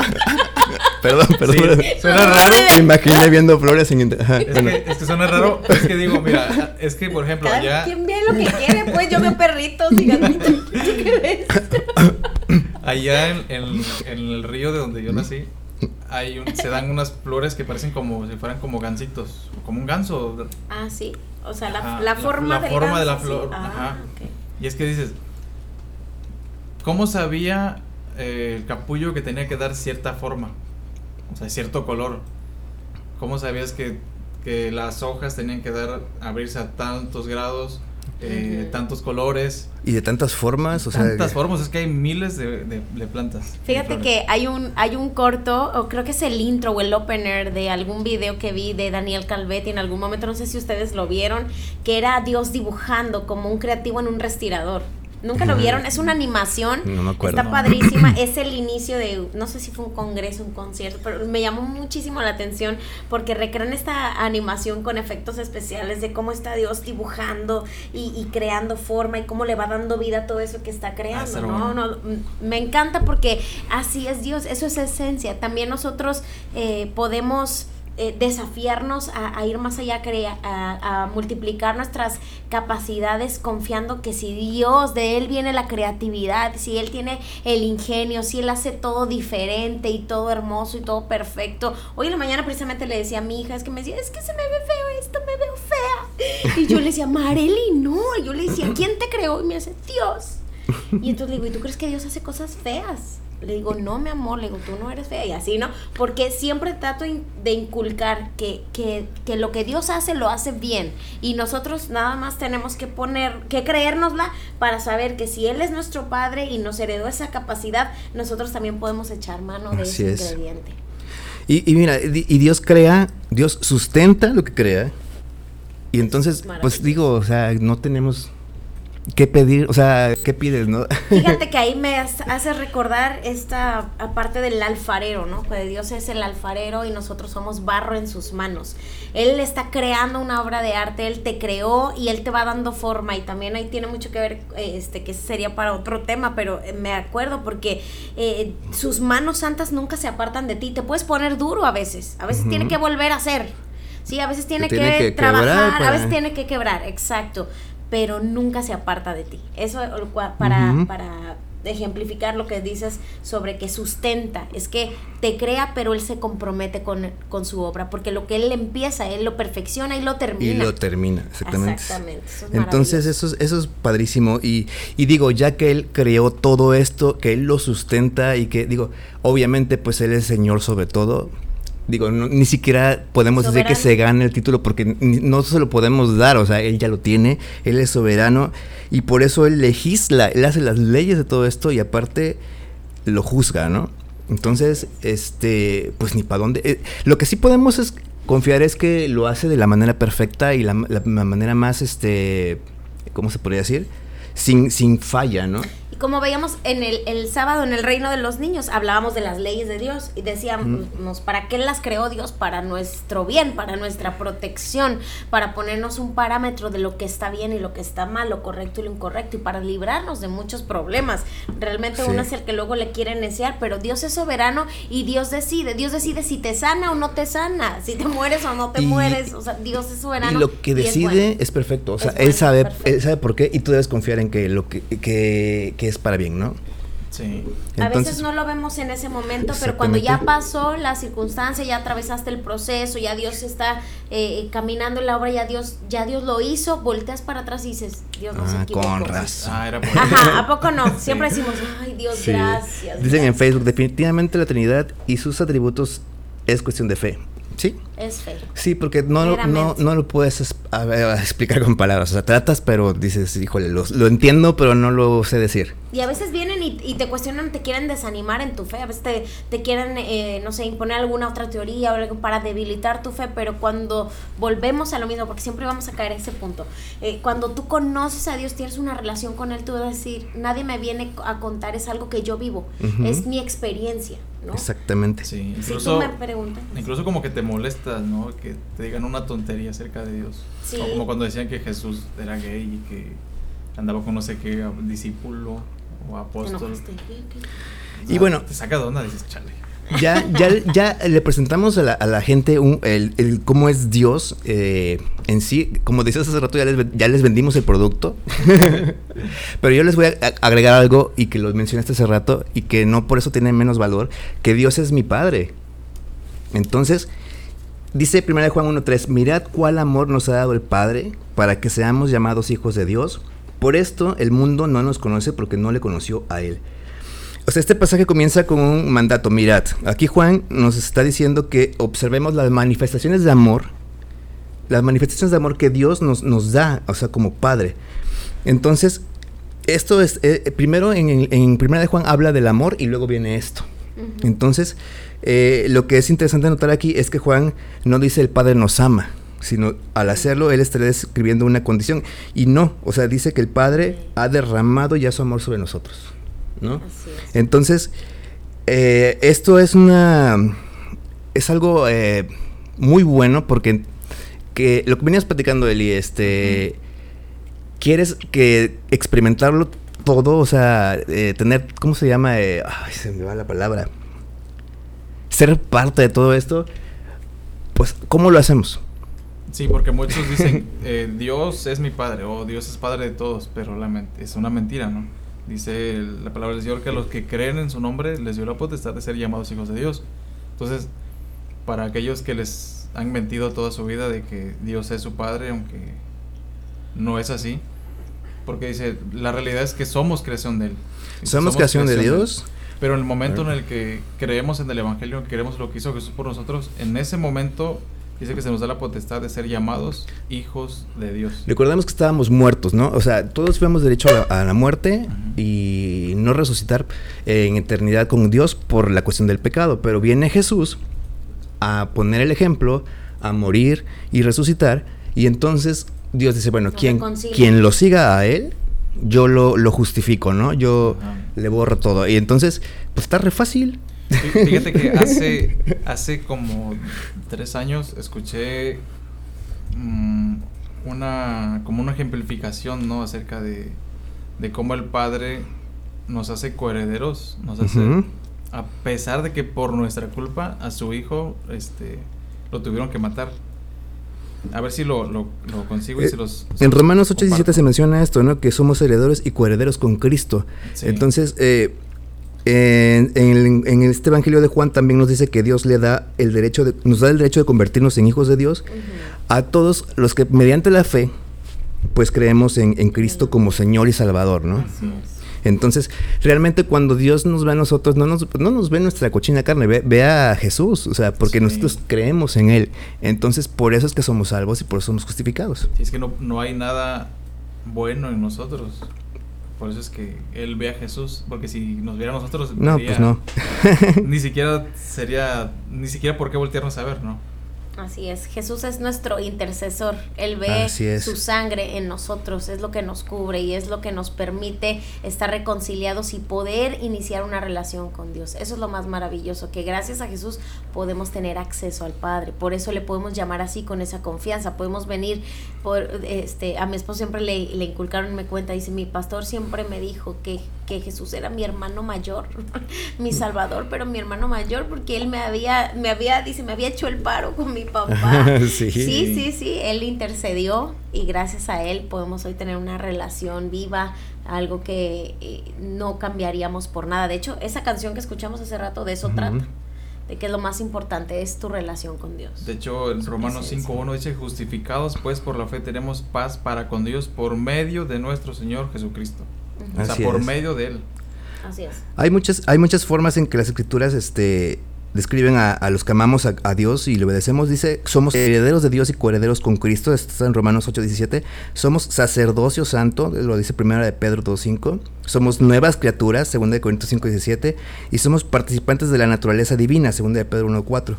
Perdón, perdón. Sí, suena raro. Me imaginé viendo flores en internet. Ajá, Es bueno. que, es que suena raro, es que digo, mira, es que por ejemplo, Cada allá, quien ve lo que quiere, pues yo veo perritos y gatitos. ¿Tú qué ves? allá en, en- en el río de donde yo nací, hay un- se dan unas flores que parecen como si fueran como gansitos, como un ganso. Ah, sí. O sea, la, Ajá, la la- forma, la del forma de la sí. flor, Ah, ajá. Y es que dices, ¿cómo sabía eh, el capullo que tenía que dar cierta forma? O sea, cierto color. ¿Cómo sabías que, que las hojas tenían que dar, abrirse a tantos grados, eh, tantos colores, Y de tantas formas, o sea. tantas formas? Es que hay miles de, de- de plantas. Fíjate que hay un, hay un corto, o creo que es el intro o el opener de algún video que vi de Daniel Calvetti en algún momento, no sé si ustedes lo vieron, que era Dios dibujando como un creativo en un respirador. ¿Nunca lo vieron? Es una animación. No me acuerdo. Está padrísima. <clears throat> Es el inicio de, no sé si fue un congreso, un concierto, pero me llamó muchísimo la atención porque recrean esta animación con efectos especiales de cómo está Dios dibujando y, y creando forma y cómo le va dando vida a todo eso que está creando, está ¿no? No, mm, me encanta porque así es Dios, eso es esencia. También nosotros eh, podemos eh, desafiarnos a, ir más allá, a, multiplicar nuestras capacidades confiando que si Dios, de Él viene la creatividad, si Él tiene el ingenio, si Él hace todo diferente y todo hermoso y todo perfecto. Hoy en la mañana precisamente le decía a mi hija, es que me decía, es que se me ve feo esto, me veo fea. Y yo le decía, Marely, no. Y yo le decía, ¿quién te creó? Y me dice, Dios. Y entonces le digo, ¿y tú crees que Dios hace cosas feas? Le digo, no, mi amor, le digo, tú no eres fea y así, ¿no? Porque siempre trato de inculcar que, que, que lo que Dios hace lo hace bien y nosotros nada más tenemos que poner, que creérnosla para saber que si Él es nuestro Padre y nos heredó esa capacidad, nosotros también podemos echar mano de Así ese es. ingrediente. Y, y mira, y Dios crea, Dios sustenta lo que crea. Y entonces, pues digo, o sea, no tenemos qué pedir, o sea, qué pides, ¿no? Fíjate <laughs> que ahí me hace recordar esta parte del alfarero, ¿no? Que Dios es el alfarero y nosotros somos barro en sus manos. Él está creando una obra de arte, Él te creó y Él te va dando forma y también ahí tiene mucho que ver, este, que sería para otro tema, pero eh, me acuerdo porque eh, sus manos santas nunca se apartan de ti, te puedes poner duro a veces, a veces tiene que volver a hacer. Sí, a veces tiene, que, trabajar, a veces tiene que quebrar, exacto pero nunca se aparta de ti. Eso para, para ejemplificar lo que dices sobre que sustenta, es que te crea, pero él se compromete con, con, su obra, porque lo que él empieza, él lo perfecciona y lo termina. Y lo termina, exactamente. Exactamente. Entonces eso es, eso es padrísimo y, y, digo, ya que él creó todo esto, que él lo sustenta y que digo, obviamente pues él es Señor sobre todo, Digo, ni siquiera podemos decir que se gane el título porque no se lo podemos dar, o sea, él ya lo tiene, él es soberano y por eso él legisla, él hace las leyes de todo esto y aparte lo juzga, ¿no? Entonces, este, pues ni para dónde. Eh, lo que sí podemos es confiar es que lo hace de la manera perfecta y la, la manera más, este, ¿cómo se podría decir? Sin, sin falla, ¿no? Como veíamos en el, el, sábado en el reino de los niños, hablábamos de las leyes de Dios y decíamos, ¿para qué las creó Dios? Para nuestro bien, para nuestra protección, para ponernos un parámetro de lo que está bien y lo que está mal, lo correcto y lo incorrecto, y para librarnos de muchos problemas. Realmente uno es el que luego le quiere neciar, pero Dios es soberano y Dios decide. Dios decide si te sana o no te sana, si te mueres o no te mueres. O sea, Dios es soberano. Y lo que decide es, perfecto. O sea, él, sabe, él sabe por qué y tú debes confiar en que lo que, que, que para bien, ¿no? Sí. a veces no lo vemos en ese momento, pero cuando ya pasó la circunstancia, ya atravesaste el proceso, ya Dios está eh, caminando en la obra, ya Dios, ya Dios lo hizo, volteas para atrás y dices, Dios no se ah, equivocó. Con razón. Ah, Ajá, ¿a poco no? Siempre decimos, ay Dios, gracias. Dicen en Facebook, definitivamente la Trinidad y sus atributos es cuestión de fe. Sí. Es fe. Sí, porque no, no, no lo puedes explicar con palabras. O sea, tratas, pero dices, híjole, lo, lo entiendo, pero no lo sé decir. Y a veces vienen y, te cuestionan, te quieren desanimar en tu fe. A veces te, te quieren, eh, no sé, imponer alguna otra teoría o algo para debilitar tu fe. Pero cuando volvemos a lo mismo, porque siempre vamos a caer a ese punto. Eh, cuando tú conoces a Dios, tienes una relación con Él, tú vas a decir, nadie me viene a contar, es algo que yo vivo. Es mi experiencia. Exactamente. Sí, incluso, incluso como que te molestas, ¿no? Que te digan una tontería acerca de Dios. O como cuando decían que Jesús era gay y que andaba con no sé qué discípulo o apóstol. y bueno, te saca de onda, dices, chale ya, ya, ya le presentamos a la, a la gente un, el, el, cómo es Dios eh, en sí. Como decías hace rato, ya les, ya les vendimos el producto. <laughs> Pero yo les voy a agregar algo y que lo mencionaste hace rato y que no por eso tiene menos valor, que Dios es mi Padre. Entonces, dice 1 Juan 1.3, mirad cuál amor nos ha dado el Padre para que seamos llamados hijos de Dios. Por esto el mundo no nos conoce porque no le conoció a Él. O sea, este pasaje comienza con un mandato. Mirad, aquí Juan nos está diciendo que observemos las manifestaciones de amor, las manifestaciones de amor que Dios nos, nos da, o sea, como Padre. Entonces, esto es, eh, primero en, en, Primera de Juan habla del amor y luego viene esto. Entonces, eh, lo que es interesante notar aquí es que Juan no dice el Padre nos ama, sino al hacerlo él estaría describiendo una condición. Y no, o sea, dice que el Padre ha derramado ya su amor sobre nosotros. Entonces, eh, esto es una... es algo eh, muy bueno porque que lo que venías platicando, Eli, este... Quieres que experimentarlo todo, o sea, eh, tener, ¿cómo se llama? ay, se me va la palabra. Ser parte de todo esto, pues, ¿cómo lo hacemos? Sí, porque muchos dicen, <laughs> Dios es mi padre, o Dios es padre de todos, pero la es una mentira, ¿no? Dice la palabra del Señor que los que creen en su nombre les dio la potestad de ser llamados hijos de Dios. Entonces, para aquellos que les han mentido toda su vida de que Dios es su Padre, aunque no es así, porque dice, la realidad es que somos creación de Él. ¿Somos, creación, de Dios? Pero en el momento en el que creemos en el Evangelio, queremos lo que hizo Jesús por nosotros, en ese momento Dice que se nos da la potestad de ser llamados hijos de Dios. Recordemos que estábamos muertos, ¿no? O sea, todos fuimos derecho a la, muerte y no resucitar en eternidad con Dios por la cuestión del pecado. Pero viene Jesús a poner el ejemplo, a morir y resucitar. Y entonces Dios dice, bueno, quien, quien lo siga a Él, yo lo, lo justifico, ¿no? Yo Ajá. le borro todo. Y entonces, pues está re fácil. Fí- Fíjate que hace, hace como tres años escuché mm, una como una ejemplificación, ¿no? Acerca de, de cómo el padre nos hace coherederos, nos hace, a pesar de que por nuestra culpa a su hijo, este, lo tuvieron que matar. A ver si lo, lo, lo consigo y Eh, se los... se En los Romanos 8:17 comparto. se menciona esto, ¿no? Que somos herederos y coherederos con Cristo. Sí. Entonces, eh, en, en el- en este Evangelio de Juan también nos dice que Dios le da el derecho de, nos da el derecho de convertirnos en hijos de Dios a todos los que mediante la fe, pues creemos en, en Cristo como Señor y Salvador, ¿no? Así es. Entonces, realmente cuando Dios nos ve a nosotros, no nos, no nos ve nuestra cochina carne, ve, ve a Jesús, o sea, porque Sí. nosotros creemos en Él. Entonces, por eso es que somos salvos y por eso somos justificados. Sí, es que no, no hay nada bueno en nosotros. Por eso es que él ve a Jesús, porque si nos viera a nosotros, No, pues no. <laughs> ni siquiera sería, ni siquiera por qué voltearnos a ver, ¿no? Así es, Jesús es nuestro intercesor, Él ve su sangre en nosotros, es lo que nos cubre y es lo que nos permite estar reconciliados y poder iniciar una relación con Dios. Eso es lo más maravilloso, que gracias a Jesús podemos tener acceso al Padre, por eso le podemos llamar así con esa confianza, podemos venir por, este, a mi esposo siempre le, le inculcaron, me cuenta, dice, mi pastor siempre me dijo que, que Jesús era mi hermano mayor, <laughs> mi salvador, pero mi hermano mayor, porque él me había, me había, dice, me había hecho el paro con mi papá. <laughs> Sí. sí, sí, sí, él intercedió y gracias a él podemos hoy tener una relación viva, algo que eh, no cambiaríamos por nada. De hecho, esa canción que escuchamos hace rato de eso trata, de que lo más importante es tu relación con Dios. De hecho, en Romanos presencia. 5.1 dice, justificados pues por la fe tenemos paz para con Dios por medio de nuestro Señor Jesucristo. O sea, Así por es. medio de Él. Así es. Hay muchas, hay muchas formas en que las escrituras este, describen a, los que amamos a, Dios y le obedecemos. Dice, somos herederos de Dios y coherederos con Cristo. Esto está en Romanos 8:17. Somos sacerdocio santo, lo dice primera de Pedro 2:5. Somos nuevas criaturas, segunda de Corintios 5:17. Y somos participantes de la naturaleza divina, segunda de Pedro 1:4.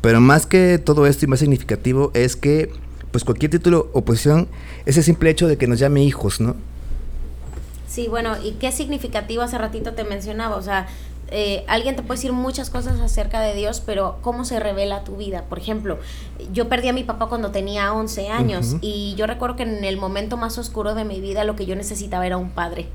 Pero más que todo esto y más significativo es que, pues cualquier título o posición, ese simple hecho de que nos llame hijos, ¿no? Sí, bueno, y qué significativo hace ratito te mencionaba, o sea, eh, alguien te puede decir muchas cosas acerca de Dios, pero ¿cómo se revela tu vida? Por ejemplo, yo perdí a mi papá cuando tenía 11 años y yo recuerdo que en el momento más oscuro de mi vida lo que yo necesitaba era un padre.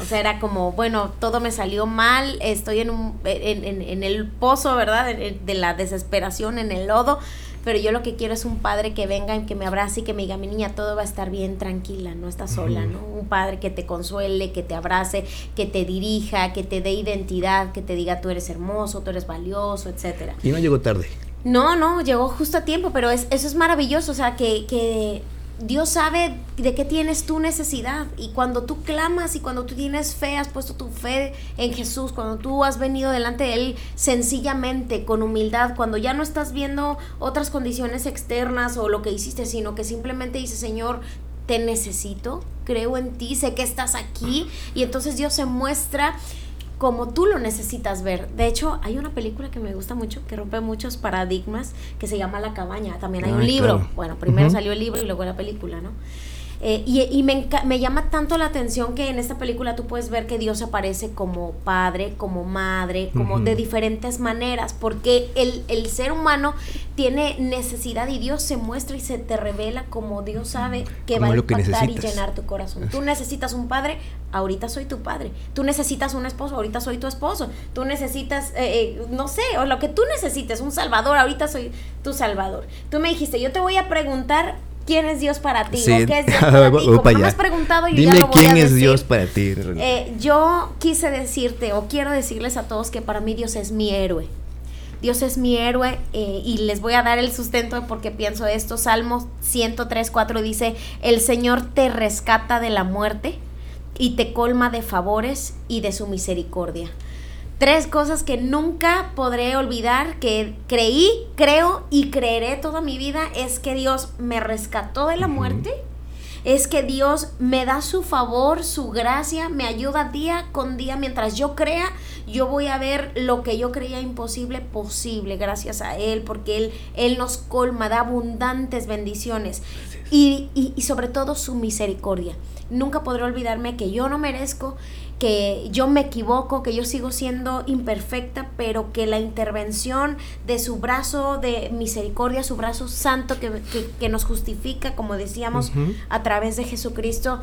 O sea, era como, bueno, todo me salió mal, estoy en, un, en, en- en el pozo, ¿verdad? En- De la desesperación, en el lodo, pero yo lo que quiero es un padre que venga y que me abrace y que me diga, mi niña, todo va a estar bien, tranquila, no estás sola. ¿no? Un padre que te consuele, que te abrace, que te dirija, que te dé identidad, que te diga, tú eres hermoso, tú eres valioso, etcétera. Y no llegó tarde. No, no, llegó justo a tiempo, pero es, eso es maravilloso, o sea, que, que Dios sabe de qué tienes tu necesidad. Y cuando tú clamas y cuando tú tienes fe, has puesto tu fe en Jesús, cuando tú has venido delante de Él sencillamente, con humildad, cuando ya no estás viendo otras condiciones externas o lo que hiciste, sino que simplemente dices, Señor, te necesito, creo en ti, sé que estás aquí y entonces Dios se muestra como tú lo necesitas ver. De hecho, hay una película que me gusta mucho, que rompe muchos paradigmas, que se llama La cabaña. También hay un libro. claro. Bueno, primero salió el libro y luego la película, ¿no? Eh, y y me, me llama tanto la atención que en esta película tú puedes ver que Dios aparece como padre, como madre, como de diferentes maneras, porque el, el ser humano tiene necesidad y Dios se muestra y se te revela como Dios sabe que Como va a impactar y llenar tu corazón. Tú necesitas un padre, ahorita soy tu padre. Tú necesitas un esposo, ahorita soy tu esposo. Tú necesitas, eh, eh, no sé, o lo que tú necesites, un salvador, ahorita soy tu salvador. Tú me dijiste, yo te voy a preguntar quién es Dios para ti, Sí. o qué es Dios <laughs> para ti. Como no me has preguntado, yo Dime ya lo voy quién a es decir. Dios para ti. Eh, yo quise decirte o quiero decirles a todos que para mí Dios es mi héroe. Dios es mi héroe eh, y les voy a dar el sustento de por qué pienso esto. Salmos 103, 4 dice, el Señor te rescata de la muerte y te colma de favores y de su misericordia. Tres cosas que nunca podré olvidar, que creí, creo y creeré toda mi vida, es que Dios me rescató de la muerte, es que Dios me da su favor, su gracia, me ayuda día con día. Mientras yo crea, yo voy a ver lo que yo creía imposible, posible, gracias a Él, porque Él, Él nos colma, da abundantes bendiciones y, y- y sobre todo su misericordia. nunca podré olvidarme que yo no merezco, que yo me equivoco, que yo sigo siendo imperfecta, pero que la intervención de su brazo de misericordia, su brazo santo que, que- que nos justifica, como decíamos, a través de Jesucristo,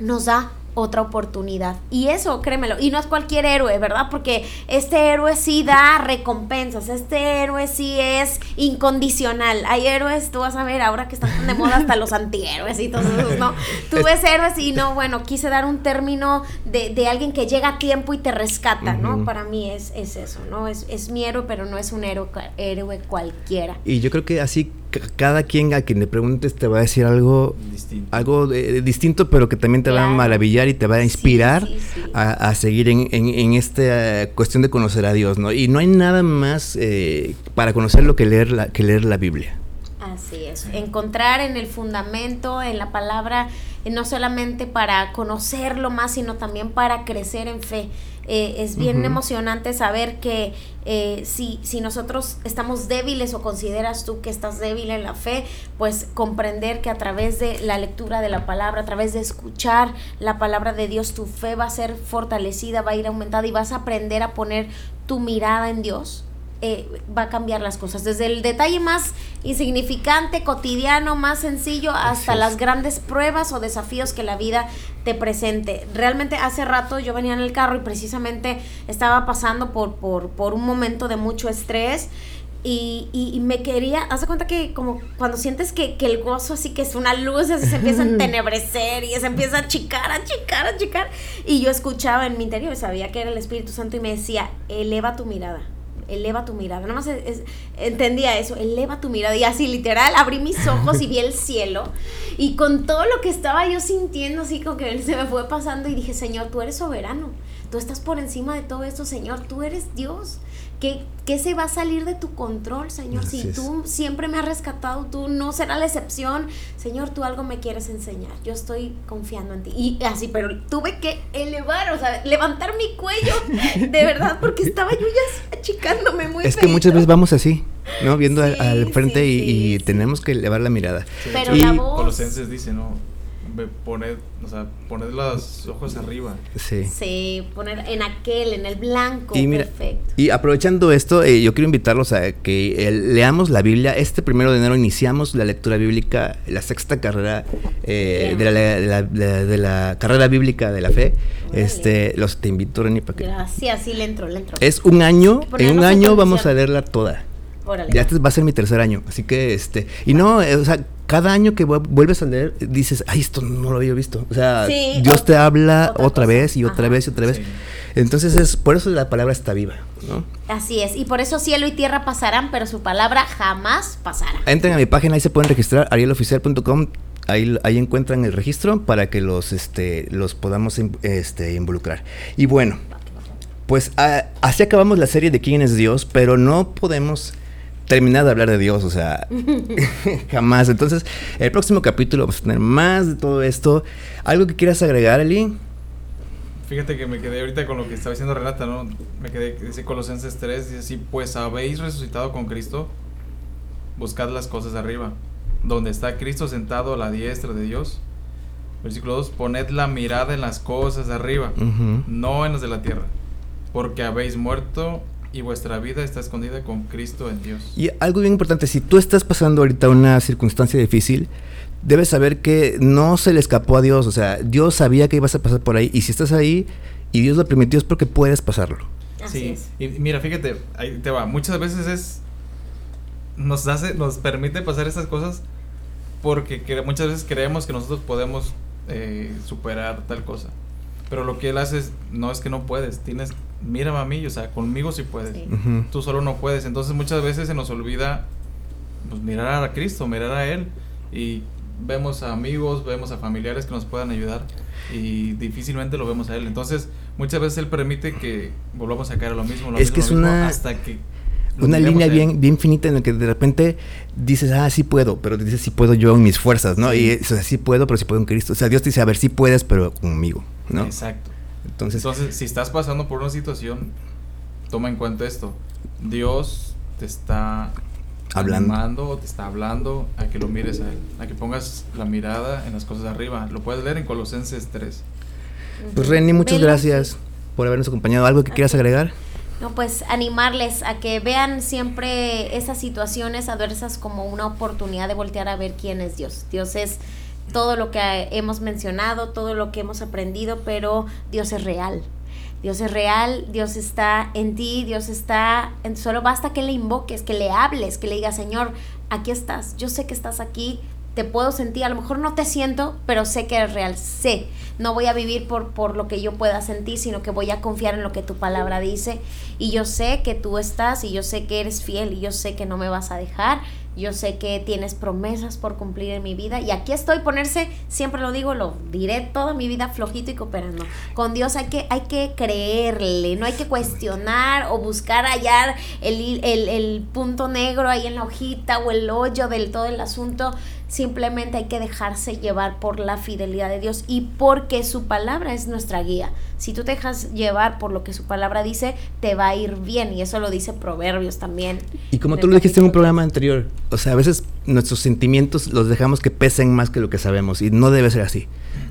nos da otra oportunidad. Y eso, créemelo, y no es cualquier héroe, ¿verdad? Porque este héroe sí da recompensas, este héroe sí es incondicional. Hay héroes, tú vas a ver ahora que están tan de moda hasta los antihéroes y todos esos, ¿no? Tú ves héroes y no, bueno, quise dar un término de, de alguien que llega a tiempo y te rescata, ¿no? Para mí es, es eso, ¿no? Es, es mi héroe, pero no es un héroe, héroe cualquiera. Y yo creo que así cada quien a quien le preguntes te va a decir algo Distinto. algo de- de distinto, pero que también te va a maravillar y te va a inspirar sí, sí. A, a seguir en, en, en esta eh, cuestión de conocer a Dios, ¿no? Y no hay nada más eh, para conocerlo que leer la, que leer la Biblia. Así es, encontrar en el fundamento, en la palabra, eh, no solamente para conocerlo más, sino también para crecer en fe. Eh, es bien emocionante saber que eh, si, si nosotros estamos débiles o consideras tú que estás débil en la fe, pues comprender que a través de la lectura de la palabra, a través de escuchar la palabra de Dios, tu fe va a ser fortalecida, va a ir aumentada y vas a aprender a poner tu mirada en Dios eh, va a cambiar las cosas. Desde el detalle más insignificante, cotidiano, más sencillo, hasta las grandes pruebas o desafíos que la vida te presente. Realmente hace rato yo venía en el carro y precisamente estaba pasando por, por, por un momento de mucho estrés. Y, y- y me quería, haz de cuenta que como cuando sientes que, que el gozo así que es una luz, así se empieza a <laughs> entenebrecer y se empieza a achicar, a achicar, a achicar. Y yo escuchaba en mi interior, sabía que era el Espíritu Santo y me decía, eleva tu mirada, eleva tu mirada. Nada más es- es- entendía eso, eleva tu mirada. Y así literal abrí mis ojos y vi el cielo. Y con todo lo que estaba yo sintiendo, así como que se me fue pasando y dije, Señor, tú eres soberano. Tú estás por encima de todo esto, Señor. Tú eres Dios. ¿Qué, qué se va a salir de tu control, Señor? Así si es. tú siempre me has rescatado, tú no será la excepción. Señor, tú algo me quieres enseñar. Yo estoy confiando en ti. Y así, pero tuve que elevar, o sea, levantar mi cuello, <laughs> de verdad, porque estaba yo ya achicándome muy es que muchas veces vamos así, ¿no? Viendo al- Sí, al frente sí, y, sí, y sí. tenemos que elevar la mirada. Sí, Pero Y- la voz- Colosenses dice, ¿no? Ve, Poned, o sea, poned los ojos arriba. Sí. Sí, poner en aquel, en el blanco, Y mira, perfecto. y aprovechando esto, eh, yo quiero invitarlos a que eh, leamos la Biblia. Este primero de enero iniciamos la lectura bíblica, la sexta carrera eh, de, la, de la- de la- de la carrera bíblica de la fe. Este, los te invito, Reni, para que Gracias, sí, le entro, le entro. es un año, en un año vamos a leerla toda. Órale. Ya este va a ser mi tercer año, así que este, y no, eh, o sea, cada año que vu- vuelves a leer dices, ay, esto no lo había visto. O sea, Sí, Dios te habla otra vez y otra Ajá. vez y otra vez. Sí. Entonces es por eso la palabra está viva, ¿no? Así es, y por eso cielo y tierra pasarán, pero su palabra jamás pasará. Entren a mi página, ahí se pueden registrar, arieloficial.com. Ahí, ahí encuentran el registro para que los, este, los podamos este, involucrar. Y bueno, pues a- así acabamos la serie de quién es Dios, pero no podemos terminar de hablar de Dios, o sea, <laughs> <laughs> jamás. Entonces, el próximo capítulo vamos a tener más de todo esto. ¿Algo que quieras agregar, Eli? Fíjate que me quedé ahorita con lo que estaba diciendo Renata, ¿no? Me quedé, dice Colosenses 3, dice así, pues habéis resucitado con Cristo, buscad las cosas de arriba, donde está Cristo sentado a la diestra de Dios. Versículo 2, poned la mirada en las cosas de arriba, no en las de la tierra, porque habéis muerto y vuestra vida está escondida con Cristo en Dios. Y algo bien importante, si tú estás pasando ahorita una circunstancia difícil, debes saber que no se le escapó a Dios, o sea, Dios sabía que ibas a pasar por ahí y si estás ahí y Dios lo permitió es porque puedes pasarlo. Así Sí, es. y mira, fíjate, ahí te va. Muchas veces es. Nos hace, nos permite pasar estas cosas porque muchas veces creemos que nosotros podemos eh, superar tal cosa. Pero lo que él hace es, no es que no puedes, tienes, mírame a mí, o sea, conmigo sí puedes. Sí. Tú solo no puedes. Entonces muchas veces se nos olvida pues, mirar a Cristo, mirar a Él. Y vemos a amigos, vemos a familiares que nos puedan ayudar. Y difícilmente lo vemos a Él. Entonces muchas veces Él permite que volvamos a caer a lo mismo. lo Es mismo, que es mismo, una- Hasta que... Una línea bien, bien finita en la que de repente dices, ah, sí puedo, pero dices, sí puedo yo en mis fuerzas, ¿no? Sí. Y es, o sea, sí puedo, pero sí puedo en Cristo. O sea, Dios te dice, a ver, sí puedes, pero conmigo, ¿no? Exacto. Entonces, Entonces, si estás pasando por una situación, toma en cuenta esto. Dios te está Hablando. animando o te está hablando a que lo mires a él, a que pongas la mirada en las cosas de arriba. Lo puedes leer en Colosenses 3. Pues Renny, muchas gracias por habernos acompañado. ¿Algo que quieras agregar? No, pues animarles a que vean siempre esas situaciones adversas como una oportunidad de voltear a ver quién es Dios. Dios es todo lo que hemos mencionado, todo lo que hemos aprendido, pero Dios es real. Dios es real, Dios está en ti, Dios está, en, solo basta que le invoques, que le hables, que le digas, Señor, aquí estás, yo sé que estás aquí, te puedo sentir, a lo mejor no te siento, pero sé que eres real, sé, no voy a vivir por, por lo que yo pueda sentir, sino que voy a confiar en lo que tu palabra dice, y yo sé que tú estás, y yo sé que eres fiel, y yo sé que no me vas a dejar, yo sé que tienes promesas por cumplir en mi vida, y aquí estoy, ponerse, siempre lo digo, lo diré toda mi vida flojito y cooperando. Con Dios hay que, hay que creerle, no hay que cuestionar o buscar hallar el, el, el punto negro ahí en la hojita o el hoyo del todo el asunto. Simplemente hay que dejarse llevar por la fidelidad de Dios y porque su palabra es nuestra guía. Si tú te dejas llevar por lo que su palabra dice, te va a ir bien. Y eso lo dice Proverbios también. Y como tú lo dijiste en un programa anterior, o sea, a veces nuestros sentimientos los dejamos que pesen más que lo que sabemos y no debe ser así.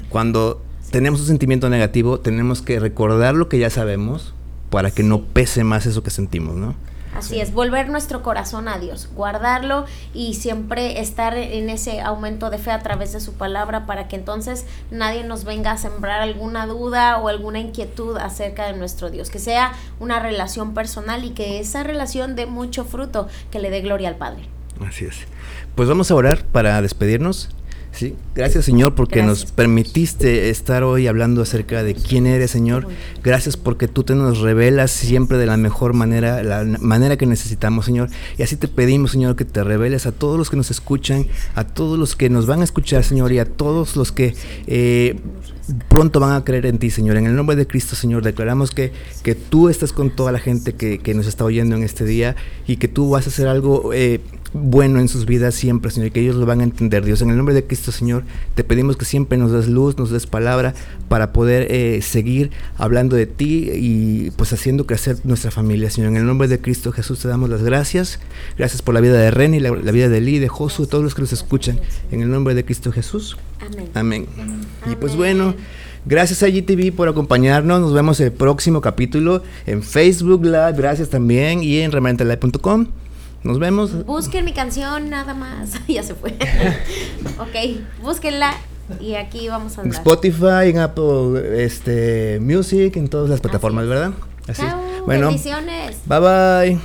Cuando tenemos un sentimiento negativo, tenemos que recordar lo que ya sabemos para que no pese más eso que sentimos, ¿no? Así es, volver nuestro corazón a Dios, guardarlo y siempre estar en ese aumento de fe a través de su palabra para que entonces nadie nos venga a sembrar alguna duda o alguna inquietud acerca de nuestro Dios, que sea una relación personal y que esa relación dé mucho fruto, que le dé gloria al Padre. Así es. Pues vamos a orar para despedirnos. Sí, gracias Señor porque nos permitiste estar hoy hablando acerca de quién eres Señor. Gracias porque tú te nos revelas siempre de la mejor manera, la manera que necesitamos Señor. Y así te pedimos Señor que te reveles a todos los que nos escuchan, a todos los que nos van a escuchar Señor y a todos los que eh, pronto van a creer en ti Señor. En el nombre de Cristo Señor declaramos que, que tú estás con toda la gente que, que nos está oyendo en este día y que tú vas a hacer algo... eh, bueno en sus vidas siempre, Señor, y que ellos lo van a entender, Dios. En el nombre de Cristo, Señor, te pedimos que siempre nos des luz, nos des palabra para poder eh, seguir hablando de ti y pues haciendo crecer nuestra familia, Señor. En el nombre de Cristo Jesús te damos las gracias. Gracias por la vida de Reni, la, la vida de Lee, de Josu, de todos los que nos escuchan. En el nombre de Cristo Jesús. Amén. Amén. Y pues bueno, gracias a GTV por acompañarnos. Nos vemos el próximo capítulo en Facebook Live. Gracias también y en remanentelive.com. Nos vemos. Busquen mi canción nada más. <laughs> ya se fue. <laughs> ok, búsquenla y aquí vamos a andar. Spotify, en Apple este, Music, en todas las plataformas, es. ¿verdad? Así es. Chao, Bueno, bendiciones. bye bye.